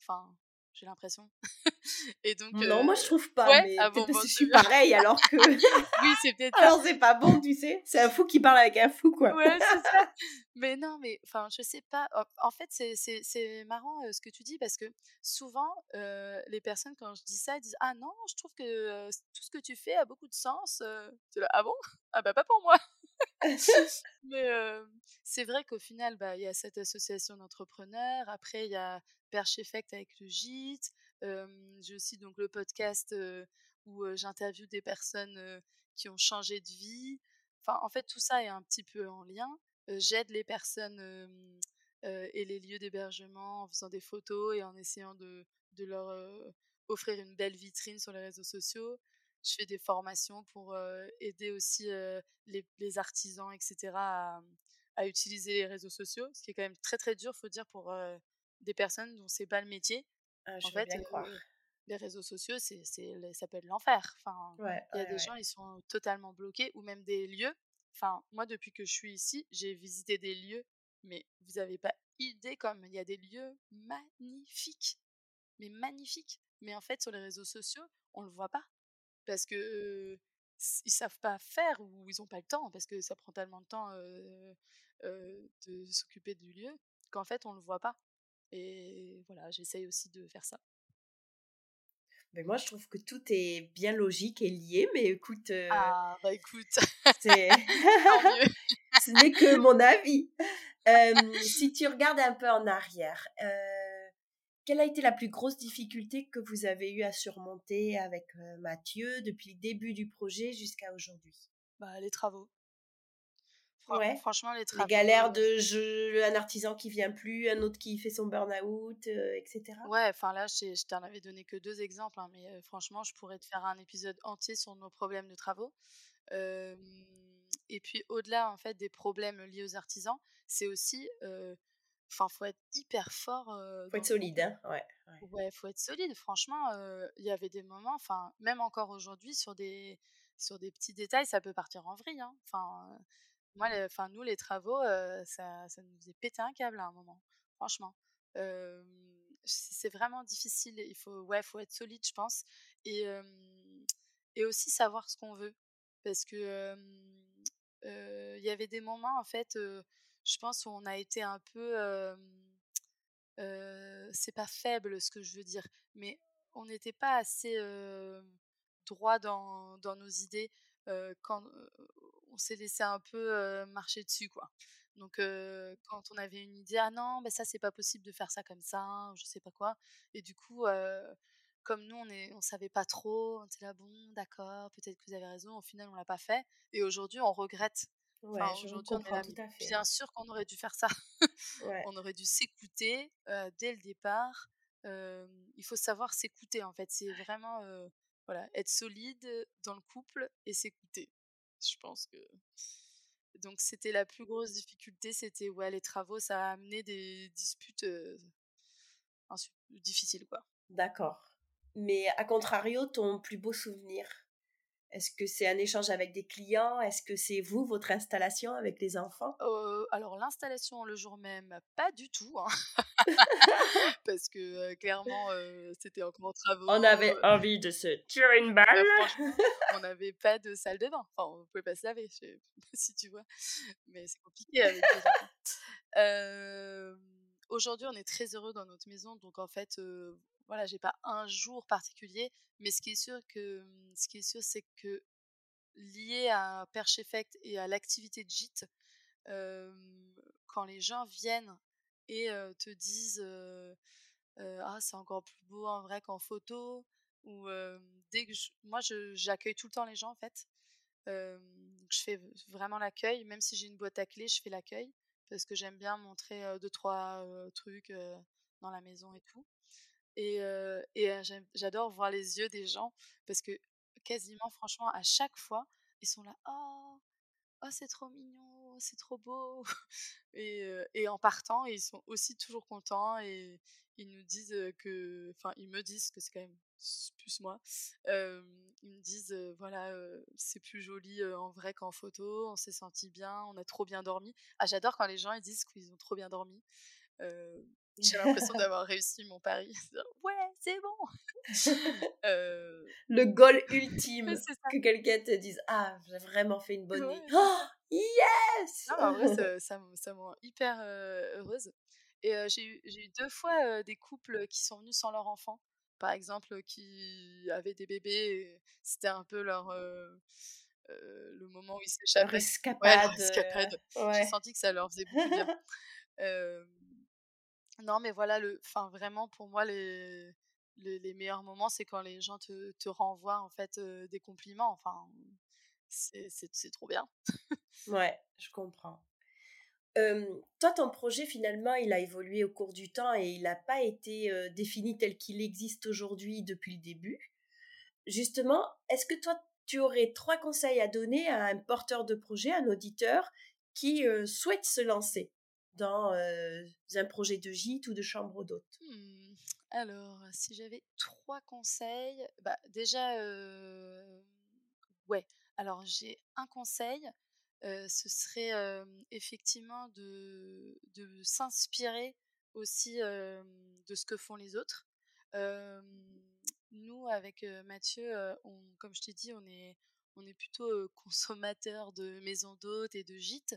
enfin j'ai l'impression. (laughs) et donc. Non, moi je trouve pas. mais ah bon, je suis pareil alors que. (laughs) oui, c'est peut-être. Alors c'est pas bon, tu sais. C'est un fou qui parle avec un fou, quoi. Ouais, c'est ça. (laughs) Mais non, mais enfin, je sais pas. En fait, c'est marrant ce que tu dis parce que souvent, les personnes, quand je dis ça, disent Ah non, je trouve que tout ce que tu fais a beaucoup de sens. Tu là, ah bon? Ah bah pas pour moi. (laughs) mais c'est vrai qu'au final, bah, il y a cette association d'entrepreneurs. Après, il y a Perche Effect avec le gîte. j'ai aussi donc le podcast où j'interviewe des personnes qui ont changé de vie. Enfin, en fait, tout ça est un petit peu en lien. J'aide les personnes et les lieux d'hébergement en faisant des photos et en essayant de, de leur offrir une belle vitrine sur les réseaux sociaux. Je fais des formations pour aider aussi les, les, artisans, etc., à, à, utiliser les réseaux sociaux, ce qui est quand même très très dur, faut dire, pour des personnes dont c'est pas le métier. Ah, en fait, les réseaux sociaux, c'est, ça peut être l'enfer. Enfin, il y a des gens, ils sont totalement bloqués, ou même des lieux. Enfin, moi, depuis que je suis ici, j'ai visité des lieux Mais vous n'avez pas idée comme il y a des lieux magnifiques. Mais magnifiques. Mais en fait, sur les réseaux sociaux, on le voit pas. Parce que ils savent pas faire ou ils ont pas le temps parce que ça prend tellement de temps de s'occuper du lieu qu'en fait on le voit pas. Et voilà, j'essaye aussi de faire ça. Mais moi, je trouve que tout est bien logique et lié, mais écoute. Ah, bah écoute. C'est. (laughs) (laughs) Ce n'est que mon avis. si tu regardes un peu en arrière, quelle a été la plus grosse difficulté que vous avez eu à surmonter avec Mathieu depuis le début du projet jusqu'à aujourd'hui? Bah, Les travaux. ouais. Franchement, les travaux. Les galères de jeu, un artisan qui vient plus, un autre qui fait son burn-out, etc. Ouais, enfin là, je t'en avais donné que deux exemples, hein, mais franchement, je pourrais te faire un épisode entier sur nos problèmes de travaux. et puis, au-delà en fait des problèmes liés aux artisans, c'est aussi Enfin, faut être hyper fort. faut être solide, hein ouais, ouais. faut être solide. Franchement, il y avait des moments, enfin, même encore aujourd'hui, sur des, sur des petits détails, ça peut partir en vrille. Hein. Enfin, moi, enfin, nous, les travaux, ça, ça nous faisait péter un câble à un moment. Franchement. c'est vraiment difficile. Il faut, ouais, faut être solide, je pense. Et, et aussi savoir ce qu'on veut. Parce que il y avait des moments, en fait, je pense qu'on a été un peu c'est pas faible ce que je veux dire mais on n'était pas assez droit dans, dans, nos idées quand on s'est laissé un peu marcher dessus quoi. Donc quand on avait une idée ah non ben ça c'est pas possible de faire ça comme ça je sais pas quoi et du coup comme nous on est on savait pas trop on était là bon d'accord peut-être que vous avez raison au final on l'a pas fait et aujourd'hui on regrette Ouais, aujourd'hui, on est tout à fait. bien sûr qu'on aurait dû faire ça. (laughs) on aurait dû s'écouter dès le départ. il faut savoir s'écouter en fait. C'est vraiment voilà, être solide dans le couple et s'écouter. Je pense que. Donc c'était la plus grosse difficulté, c'était ouais les travaux, ça a amené des disputes difficiles quoi. D'accord. Mais à contrario, ton plus beau souvenir? Est-ce que c'est un échange avec des clients? Est-ce que c'est vous, votre installation avec les enfants? Alors l'installation le jour même, pas du tout. Hein. (laughs) Parce que clairement, c'était encore en travaux. On avait envie de se tirer une balle. (laughs) on n'avait pas de salle de bain. Enfin, on pouvait pas se laver, je sais pas si tu vois. Mais c'est compliqué avec les enfants. (laughs) Aujourd'hui, on est très heureux dans notre maison. Donc en fait, voilà, j'ai pas un jour particulier, mais ce qui est sûr que mmh, ce qui est sûr, c'est que lié à Perche Effect et à l'activité de gîte, quand les gens viennent et te disent ah c'est encore plus beau en vrai qu'en photo ou dès que moi j'accueille tout le temps les gens en fait. Je fais vraiment l'accueil même si j'ai une boîte à clés je fais l'accueil parce que j'aime bien montrer deux trois trucs dans la maison et tout et, j'adore voir les yeux des gens parce que quasiment, franchement, à chaque fois, ils sont là, oh, oh c'est trop mignon, c'est trop beau. (laughs) et, en partant, ils sont aussi toujours contents et ils nous disent que, enfin, ils me disent que c'est quand même plus moi. ils me disent, voilà, c'est plus joli en vrai qu'en photo, on s'est senti bien, on a trop bien dormi. Ah, j'adore quand les gens ils disent qu'ils ont trop bien dormi. J'ai l'impression d'avoir réussi mon pari. (laughs) ouais, c'est bon. (laughs) euh... Le goal ultime, que quelqu'un te dise Ah, j'ai vraiment fait une bonne nuit. Oh, yes non, En vrai, (laughs) ça, ça, me rend hyper heureuse. Et j'ai eu, eu, deux fois des couples qui sont venus sans leur enfant. Par exemple, qui avaient des bébés. C'était un peu leur. le moment où ils s'échappaient. Escapade. Ouais, J'ai senti que ça leur faisait beaucoup bien. Non, mais voilà, le, enfin vraiment pour moi les, les, meilleurs moments, c'est quand les gens te, te renvoient en fait des compliments. Enfin, c'est trop bien. ouais, je comprends. toi, ton projet, finalement, il a évolué au cours du temps et il n'a pas été défini tel qu'il existe aujourd'hui depuis le début. Justement, est-ce que toi, tu aurais trois conseils à donner à un porteur de projet, un auditeur qui souhaite se lancer? Dans un projet de gîte ou de chambre d'hôte mmh, Alors, si j'avais trois conseils, bah déjà, ouais. Alors j'ai un conseil, ce serait effectivement de, de s'inspirer aussi de ce que font les autres. nous, avec Mathieu, comme je t'ai dit, on est, on est plutôt consommateur de maisons d'hôtes et de gîtes.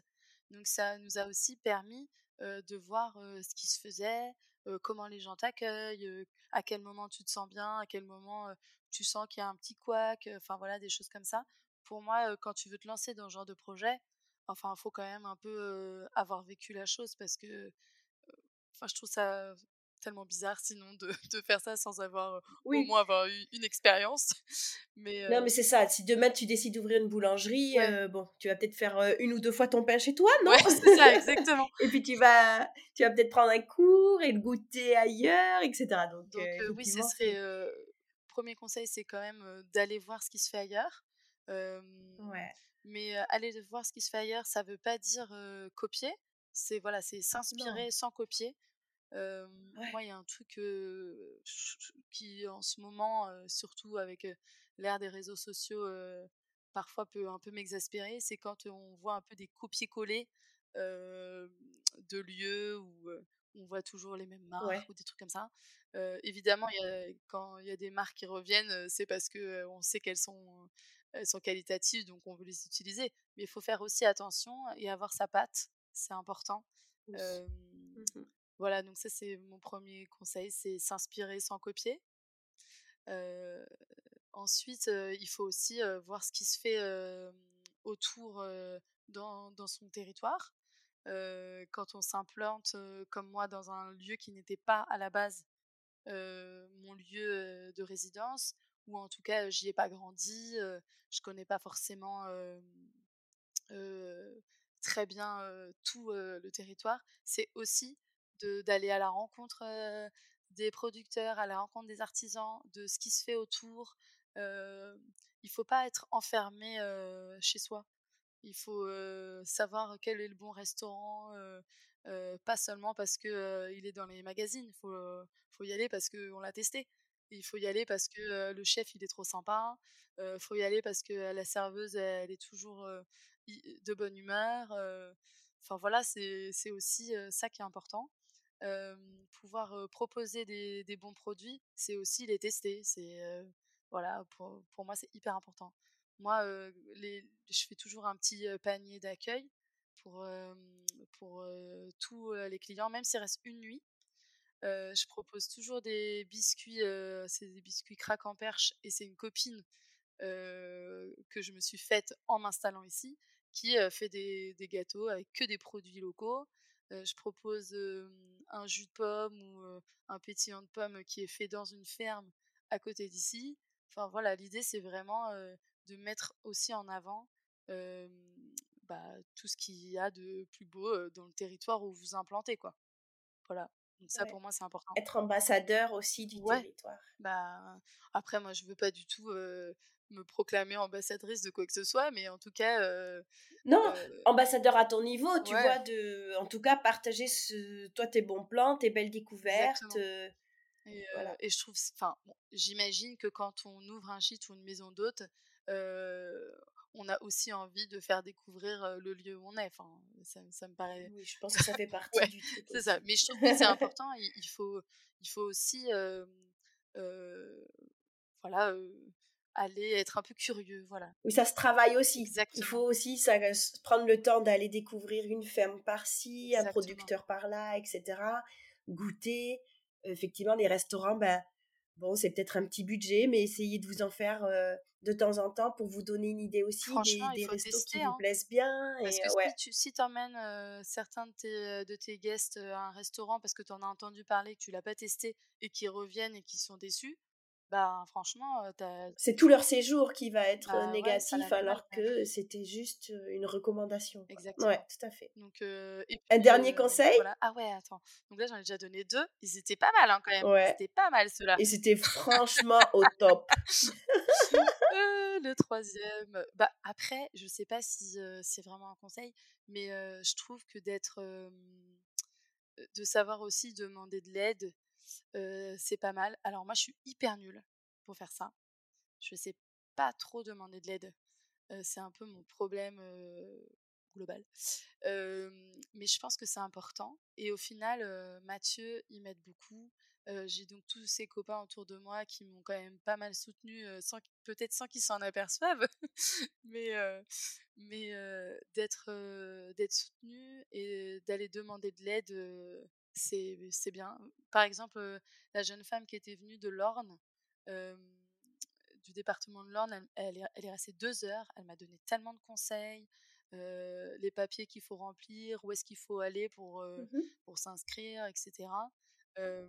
Donc ça nous a aussi permis de voir ce qui se faisait, comment les gens t'accueillent, à quel moment tu te sens bien, à quel moment tu sens qu'il y a un petit couac, enfin voilà, des choses comme ça. Pour moi, quand tu veux te lancer dans ce genre de projet, enfin, il faut quand même un peu avoir vécu la chose parce que, je trouve ça tellement bizarre sinon de, (laughs) de faire ça sans avoir au moins avoir eu une expérience. (laughs) Mais Non, mais c'est ça. Si demain tu décides d'ouvrir une boulangerie, bon, tu vas peut-être faire une ou deux fois ton pain chez toi, non? (laughs) C'est ça, exactement. et puis tu vas, tu vas peut-être prendre un cours et le goûter ailleurs, etc. Donc, Donc oui, ce serait. Premier conseil, c'est quand même d'aller voir ce qui se fait ailleurs. ouais. Mais aller voir ce qui se fait ailleurs, ça veut pas dire copier. C'est voilà, c'est s'inspirer sans copier. Moi, il y a un truc qui, en ce moment, surtout avec l'ère des réseaux sociaux, parfois peut un peu m'exaspérer, c'est quand on voit un peu des copier-coller de lieux où on voit toujours les mêmes marques ou des trucs comme ça. évidemment, quand il y a des marques qui reviennent, c'est parce que on sait qu'elles sont, elles sont qualitatives, donc on veut les utiliser. Mais il faut faire aussi attention et avoir sa patte, c'est important. Mmh voilà, donc ça c'est mon premier conseil, c'est s'inspirer sans copier. ensuite, il faut aussi voir ce qui se fait autour dans, dans, son territoire. quand on s'implante, comme moi, dans un lieu qui n'était pas à la base mon lieu de résidence, ou en tout cas j'y ai pas grandi, je connais pas forcément très bien tout le territoire, c'est aussi d'aller à la rencontre des producteurs, à la rencontre des artisans, de ce qui se fait autour. il faut pas être enfermé chez soi. Il faut savoir quel est le bon restaurant, pas seulement parce que il est dans les magazines. Il faut, faut y aller parce qu'on l'a testé. Il faut y aller parce que le chef il est trop sympa. Il faut y aller parce que la serveuse elle, est toujours de bonne humeur. Enfin voilà, c'est aussi ça qui est important pouvoir proposer des, bons produits, c'est aussi les tester. C'est voilà, pour, moi c'est hyper important. Moi, je fais toujours un petit panier d'accueil pour pour tous les clients, même s'il reste une nuit. je propose toujours des biscuits, c'est des biscuits crack en perche et c'est une copine que je me suis faite en m'installant ici qui fait des, gâteaux avec que des produits locaux. Je propose un jus de pomme ou un pétillant de pomme qui est fait dans une ferme à côté d'ici. Enfin voilà, l'idée c'est vraiment de mettre aussi en avant bah, tout ce qu'il y a de plus beau dans le territoire où vous implantez quoi. Voilà. Donc ça pour moi c'est important. Être ambassadeur aussi du territoire. Bah après moi je veux pas du tout me proclamer ambassadrice de quoi que ce soit, mais en tout cas. non, ambassadeur à ton niveau, tu vois, de, en tout cas, partager ce, toi tes bons plans, tes belles découvertes. Et, voilà. et, je trouve, enfin, j'imagine que quand on ouvre un gîte ou une maison d'hôte, on a aussi envie de faire découvrir le lieu où on est. Enfin, ça, ça me paraît. Oui, je pense que (laughs) ça fait (laughs) partie du truc. C'est ça. Mais je trouve que c'est (laughs) important. Il, il, faut, il faut aussi, voilà aller être un peu curieux, voilà. Oui, ça se travaille aussi. Il faut aussi ça, prendre le temps d'aller découvrir une ferme par-ci, un producteur par-là, etc. Goûter. Effectivement, les restaurants, ben, bon, c'est peut-être un petit budget, mais essayez de vous en faire de temps en temps pour vous donner une idée aussi des, restos qui vous hein. plaisent bien. Parce que si tu si emmènes certains de tes, de tes guests à un restaurant parce que tu en as entendu parler, que tu l'as pas testé et qui reviennent et qui sont déçus, bah franchement, c'est tout leur séjour qui va être bah, négatif alors que c'était juste une recommandation. Exactement. Ouais, tout à fait. Donc, Un dernier conseil? Ah ouais, attends. Donc là, j'en ai déjà donné deux. Ils étaient pas mal hein, quand même. Ouais. C'était pas mal ceux-là. Et c'était (laughs) franchement au top. (laughs) le troisième. Bah après, je sais pas si c'est vraiment un conseil, mais je trouve que d'être, de savoir aussi demander de l'aide c'est pas mal. Alors moi, je suis hyper nulle pour faire ça. Je sais pas trop demander de l'aide. c'est un peu mon problème global. mais je pense que c'est important. Et au final, Mathieu, il m'aide beaucoup. J'ai donc tous ces copains autour de moi qui m'ont quand même pas mal soutenu, sans peut-être sans qu'ils s'en aperçoivent, (laughs) mais mais d'être d'être soutenu et d'aller demander de l'aide, c'est c'est bien. Par exemple, la jeune femme qui était venue de l'Orne du département de l'Orne, elle, est, restée deux heures. Elle m'a donné tellement de conseils, les papiers qu'il faut remplir, où est-ce qu'il faut aller pour, mmh pour s'inscrire, etc. et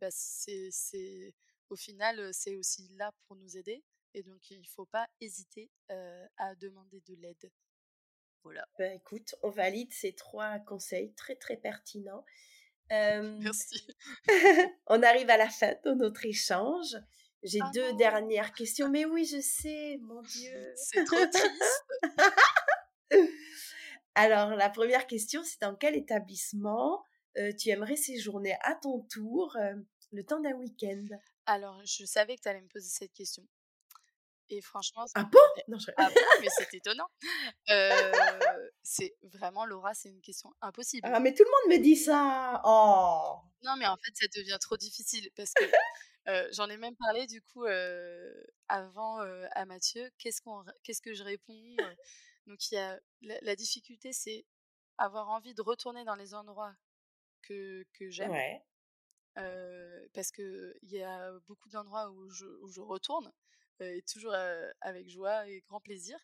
bah c'est, au final, c'est aussi là pour nous aider. Et donc, il ne faut pas hésiter à demander de l'aide. Voilà. Bah, écoute, on valide ces trois conseils très, très pertinents. (laughs) Merci. (laughs) on arrive à la fin de notre échange. J'ai ah deux dernières questions, mais oui, je sais, mon Dieu. (laughs) C'est trop triste. Alors, la première question, c'est dans quel établissement tu aimerais séjourner à ton tour le temps d'un week-end? Alors, je savais que tu allais me poser cette question. Et franchement, ah bon? non, ah mais c'est étonnant. c'est vraiment Laura, c'est une question impossible. Ah mais tout le monde me dit ça. Oh. Non mais en fait ça devient trop difficile parce que j'en ai même parlé du coup avant à Mathieu. Qu'est-ce qu'on, qu'est-ce que je réponds? Donc il y a la, difficulté, c'est avoir envie de retourner dans les endroits que, que j'aime. Ouais. parce que il y a beaucoup d'endroits où je, où je retourne et toujours avec joie et grand plaisir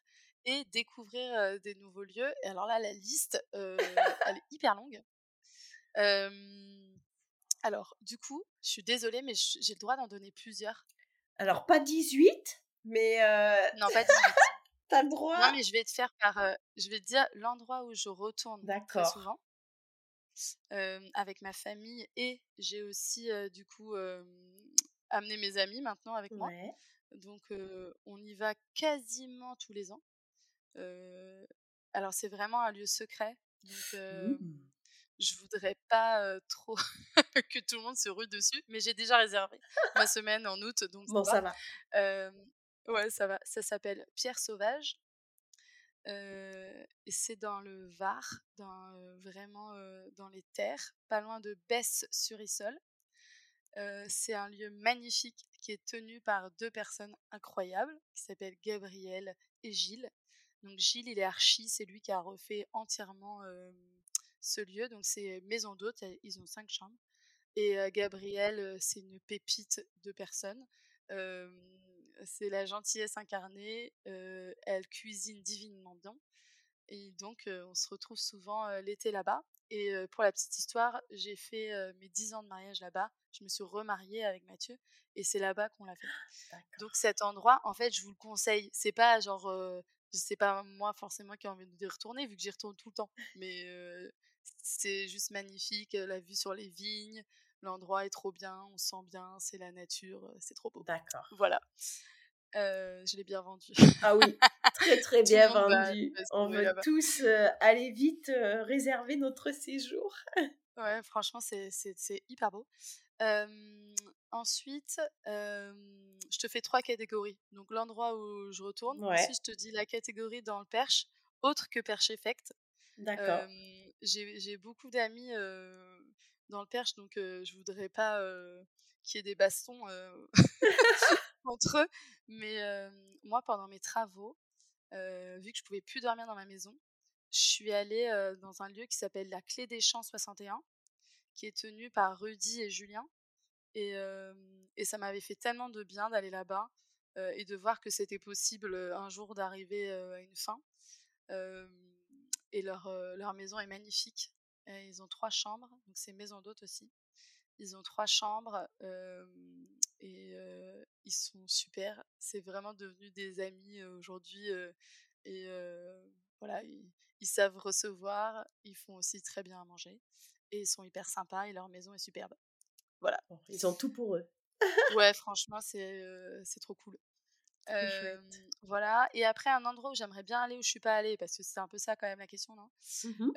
et découvrir des nouveaux lieux. Et alors là, la liste, (laughs) elle est hyper longue. alors, du coup, je suis désolée, mais j'ai le droit d'en donner plusieurs? Alors, pas 18, mais. Non, pas 18. (laughs) T'as le droit? Non, mais je vais te faire par. je vais te dire l'endroit où je retourne très souvent. Avec ma famille et j'ai aussi du coup amené mes amis maintenant avec moi. Donc on y va quasiment tous les ans. alors c'est vraiment un lieu secret. Donc mmh. je voudrais pas trop (laughs) que tout le monde se rue dessus, mais j'ai déjà réservé ma semaine en août, donc bon ça va. ouais ça va. Ça s'appelle Pierre Sauvage. Et c'est dans le Var, dans, vraiment dans les terres, pas loin de Besse-sur-Issol c'est un lieu magnifique qui est tenu par deux personnes incroyables qui s'appellent Gabriel et Gilles. Donc Gilles, il est archi, c'est lui qui a refait entièrement ce lieu. Donc c'est maison d'hôte, ils ont cinq chambres. Et Gabriel, c'est une pépite de personne. C'est la gentillesse incarnée. elle cuisine divinement bien. Et donc, on se retrouve souvent l'été là-bas. Et pour la petite histoire, j'ai fait mes 10 ans de mariage là-bas. Je me suis remariée avec Mathieu et c'est là-bas qu'on l'a fait. (gasps) Donc cet endroit, en fait, je vous le conseille. C'est pas genre, je sais pas moi forcément qui ai envie de retourner vu que j'y retourne tout le temps. Mais c'est juste magnifique, la vue sur les vignes, l'endroit est trop bien, on sent bien, c'est la nature, c'est trop beau. D'accord. Voilà. je l'ai bien vendu. Ah oui, très très (laughs) bien vendu. On veut tous aller vite réserver notre séjour. (laughs) ouais, franchement, c'est hyper beau. ensuite, je te fais trois catégories. Donc l'endroit où je retourne. Ensuite, je te dis la catégorie dans le Perche, autre que Perche Effect. D'accord. J'ai beaucoup d'amis dans le Perche, donc je voudrais pas qu'il y ait des bastons (laughs) entre eux. Mais moi, pendant mes travaux, vu que je pouvais plus dormir dans ma maison, je suis allée dans un lieu qui s'appelle la Clé des Champs 61, qui est tenu par Rudy et Julien. Et, et ça m'avait fait tellement de bien d'aller là-bas et de voir que c'était possible un jour d'arriver à une fin. et leur, leur maison est magnifique. Ils ont trois chambres, donc c'est maison d'hôte aussi. Ils ont trois chambres et ils sont super. C'est vraiment devenu des amis aujourd'hui et voilà, ils, savent recevoir, ils font aussi très bien à manger et ils sont hyper sympas et leur maison est superbe. Voilà. Ils ont tout pour eux. ouais, franchement, c'est c'est trop cool. Voilà. Et après, un endroit où j'aimerais bien aller où je suis pas allée, parce que c'est un peu ça quand même la question, non? Mmh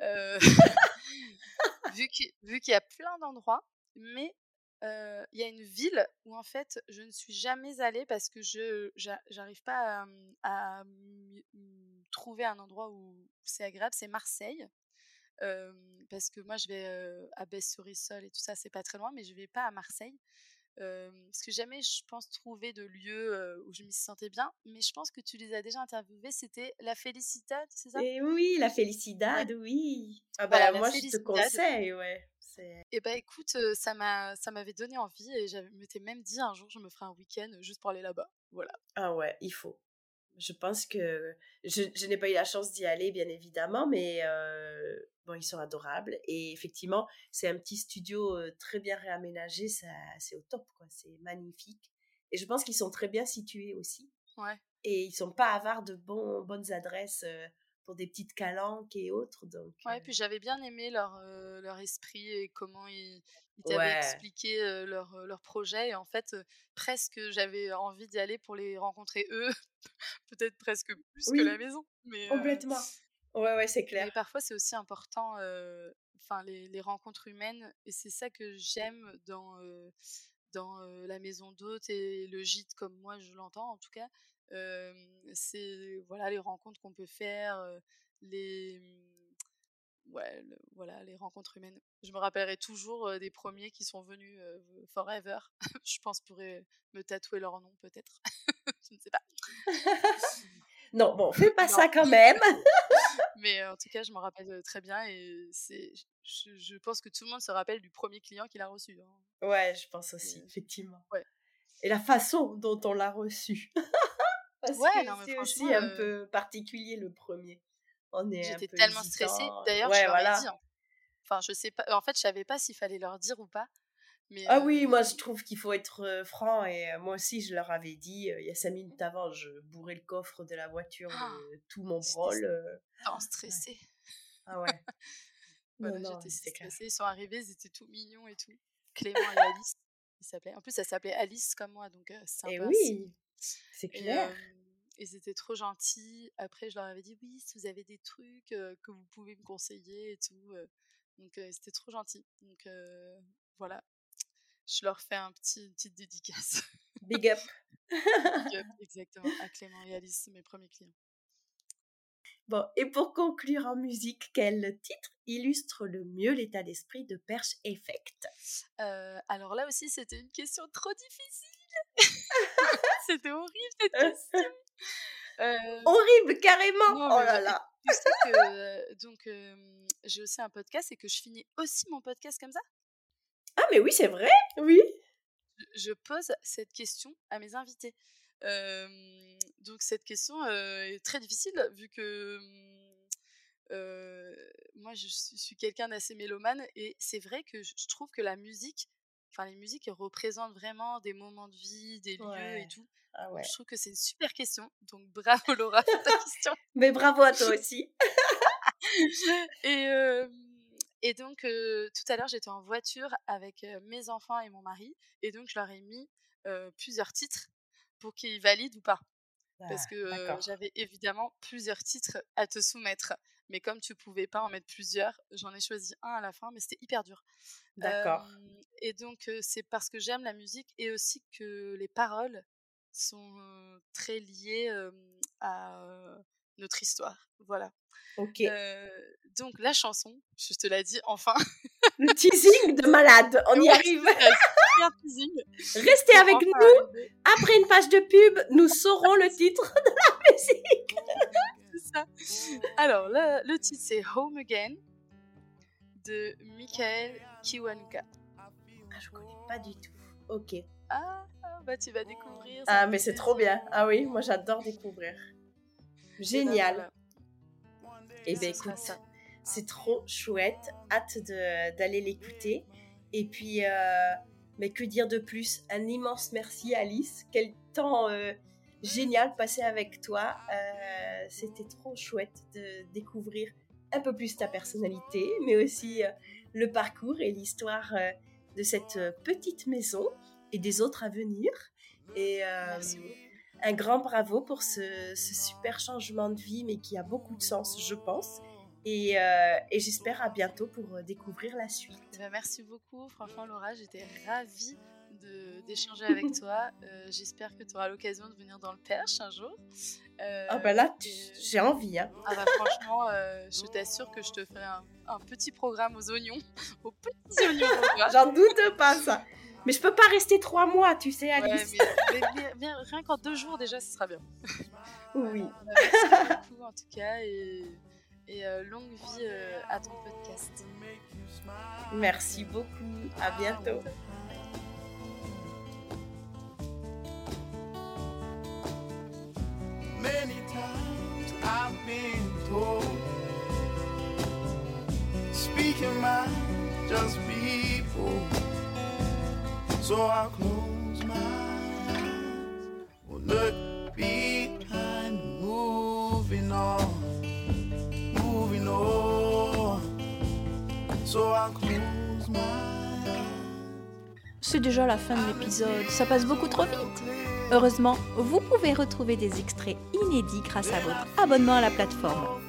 (laughs) vu qu'il y a plein d'endroits, mais il y a une ville où en fait je ne suis jamais allée parce que je j'arrive pas à, trouver un endroit où c'est agréable, c'est Marseille. parce que moi je vais à Besse-sur-Issol et tout ça, c'est pas très loin, mais je vais pas à Marseille. Parce que jamais je pense trouver de lieu où je m'y sentais bien, mais je pense que tu les as déjà interviewés, c'était la Felicidad, c'est ça? Et oui, la Felicidad, oui. Ah bah moi je te conseille, ouais. Et bah écoute, ça m'a, ça m'avait donné envie et j'avais m'étais même dit un jour je me ferai un week-end juste pour aller là-bas. Voilà. Ah ouais, il faut. Je pense que je, je n'ai pas eu la chance d'y aller, bien évidemment, mais bon, ils sont adorables. Et effectivement, c'est un petit studio très bien réaménagé, ça, c'est au top, quoi. C'est magnifique. Et je pense qu'ils sont très bien situés aussi. Ouais. Et ils sont pas avares de bonnes adresses pour des petites calanques et autres. Donc, ouais, puis j'avais bien aimé leur, leur esprit et comment ils, ils t'avaient expliqué leur, leur projet. Et en fait, presque j'avais envie d'y aller pour les rencontrer eux, (laughs) peut-être presque plus que la maison. Mais, complètement. Ouais, ouais, c'est clair. Mais parfois, c'est aussi important, enfin, les, les, rencontres humaines. Et c'est ça que j'aime dans, dans la maison d'hôte et le gîte, comme moi je l'entends en tout cas c'est voilà les rencontres qu'on peut faire, les voilà les rencontres humaines. Je me rappellerai toujours des premiers qui sont venus forever. (laughs) je pense pourrais me tatouer leur nom peut-être. (laughs) je ne sais pas. (laughs) non, bon, fais pas ça quand même. Mais en tout cas, je me rappelle très bien et c'est, je, pense que tout le monde se rappelle du premier client qu'il a reçu. Hein. Ouais, je pense aussi, effectivement. Ouais. Et la façon dont on l'a reçu. Parce ouais, que c'est aussi un peu particulier le premier. On est J'étais tellement stressée. D'ailleurs, je leur ai dit. Hein. Enfin, je sais pas. En fait, je savais pas s'il fallait leur dire ou pas. Mais, ah oui, moi je trouve qu'il faut être franc et moi aussi je leur avais dit, il y a cinq minutes avant, je bourrais le coffre de la voiture ah! de tout mon brol. Euh... stressée. Ah ouais. (laughs) j'étais stressée. Ils sont arrivés, ils étaient tout mignons et tout. Clément et Alice. Ils en plus, ça s'appelait Alice comme moi, donc c'est un et oui. C'est clair. Et, c'était trop gentil. Après, je leur avais dit oui, si vous avez des trucs que vous pouvez me conseiller et tout. donc, c'était trop gentil. Donc, voilà. Je leur fais un petit, une petite dédicace. Big up. (laughs) Big up, (laughs) exactement. À Clément et Alice, mes premiers clients. Bon, et pour conclure en musique, quel titre illustre le mieux l'état d'esprit de Perche Effect? Alors là aussi, c'était une question trop difficile. (laughs) c'était horrible cette question. (laughs) horrible, carrément. oh là là. Tu sais que donc j'ai aussi un podcast et que je finis aussi mon podcast comme ça. Ah mais oui, c'est vrai. Oui. Je, pose cette question à mes invités donc cette question est très difficile vu que moi je suis quelqu'un d'assez mélomane et c'est vrai que je trouve que la musique, enfin les musiques représentent vraiment des moments de vie, des lieux et tout. Ah je trouve que c'est une super question. Donc (laughs) bravo Laura pour ta question. (laughs) Mais bravo à toi aussi. (laughs) et, et donc tout à l'heure j'étais en voiture avec mes enfants et mon mari et donc je leur ai mis plusieurs titres pour qu'ils valident ou pas. Parce ah, que j'avais évidemment plusieurs titres à te soumettre. Mais comme tu pouvais pas en mettre plusieurs, j'en ai choisi un à la fin, mais c'était hyper dur. D'accord. et donc, c'est parce que j'aime la musique et aussi que les paroles sont très liées à notre histoire. Voilà. Ok. donc, la chanson, je te l'ai dit enfin. Le (laughs) teasing de malade, on y arrive. (laughs) Restez avec nous. Après une page de pub, nous saurons le (laughs) titre de la musique. Ça. Alors, le, le titre c'est Home Again de Michael Kiwanuka. Ah, je connais pas du tout. Ok. Ah, bah tu vas découvrir. Ah, mais c'est trop bien. Ah oui, moi j'adore découvrir. Ben Génial. Et eh ben écoute, c'est trop chouette. Hâte d'aller l'écouter. Et puis, euh, mais que dire de plus? Un immense merci Alice. Quel temps euh, génial passé avec toi. Euh, c'était trop chouette de découvrir un peu plus ta personnalité, mais aussi le parcours et l'histoire de cette petite maison et des autres à venir. Et un grand bravo pour ce, ce super changement de vie, mais qui a beaucoup de sens, je pense Et, et j'espère à bientôt pour découvrir la suite. Eh ben, merci beaucoup. Franchement, Laura, j'étais ravie d'échanger avec (laughs) toi. Euh, j'espère que tu auras l'occasion de venir dans le Perche un jour. Euh, ah bah là, j'ai envie. Hein. Ah bah franchement, euh, je t'assure que je te ferai un, petit programme aux oignons. (laughs) aux petits oignons. (laughs) J'en doute pas ça. Mais je peux pas rester trois mois, tu sais, Alice. mais, rien qu'en deux jours déjà, ce sera bien. Oui. Merci beaucoup en tout cas et, et longue vie à ton podcast. Merci beaucoup. À bientôt. Many times I've been told, speaking my just people. So I close my eyes, will look behind, moving on, moving on. So I close my eyes. C'est déjà la fin de l'épisode, ça passe beaucoup trop vite. Heureusement, vous pouvez retrouver des extraits inédits grâce à votre abonnement à la plateforme.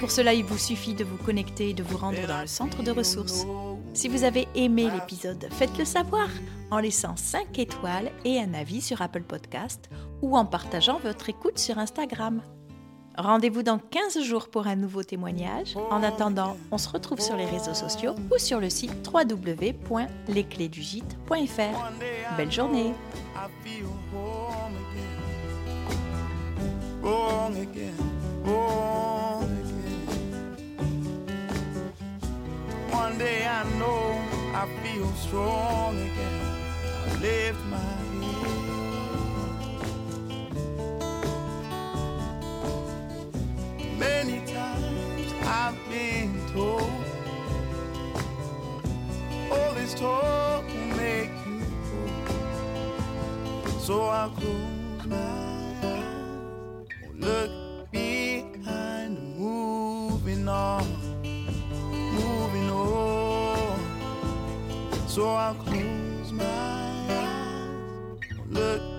Pour cela, il vous suffit de vous connecter et de vous rendre dans le centre de ressources. Si vous avez aimé l'épisode, faites-le savoir en laissant 5 étoiles et un avis sur Apple Podcast ou en partageant votre écoute sur Instagram. Rendez-vous dans 15 jours pour un nouveau témoignage. En attendant, on se retrouve sur les réseaux sociaux ou sur le site www.lesclésdugite.fr. Belle journée Many times I've been told all this talk will make you cold. So I'll close my eyes, won't look behind, moving on, moving on. So I'll close my eyes, won't look.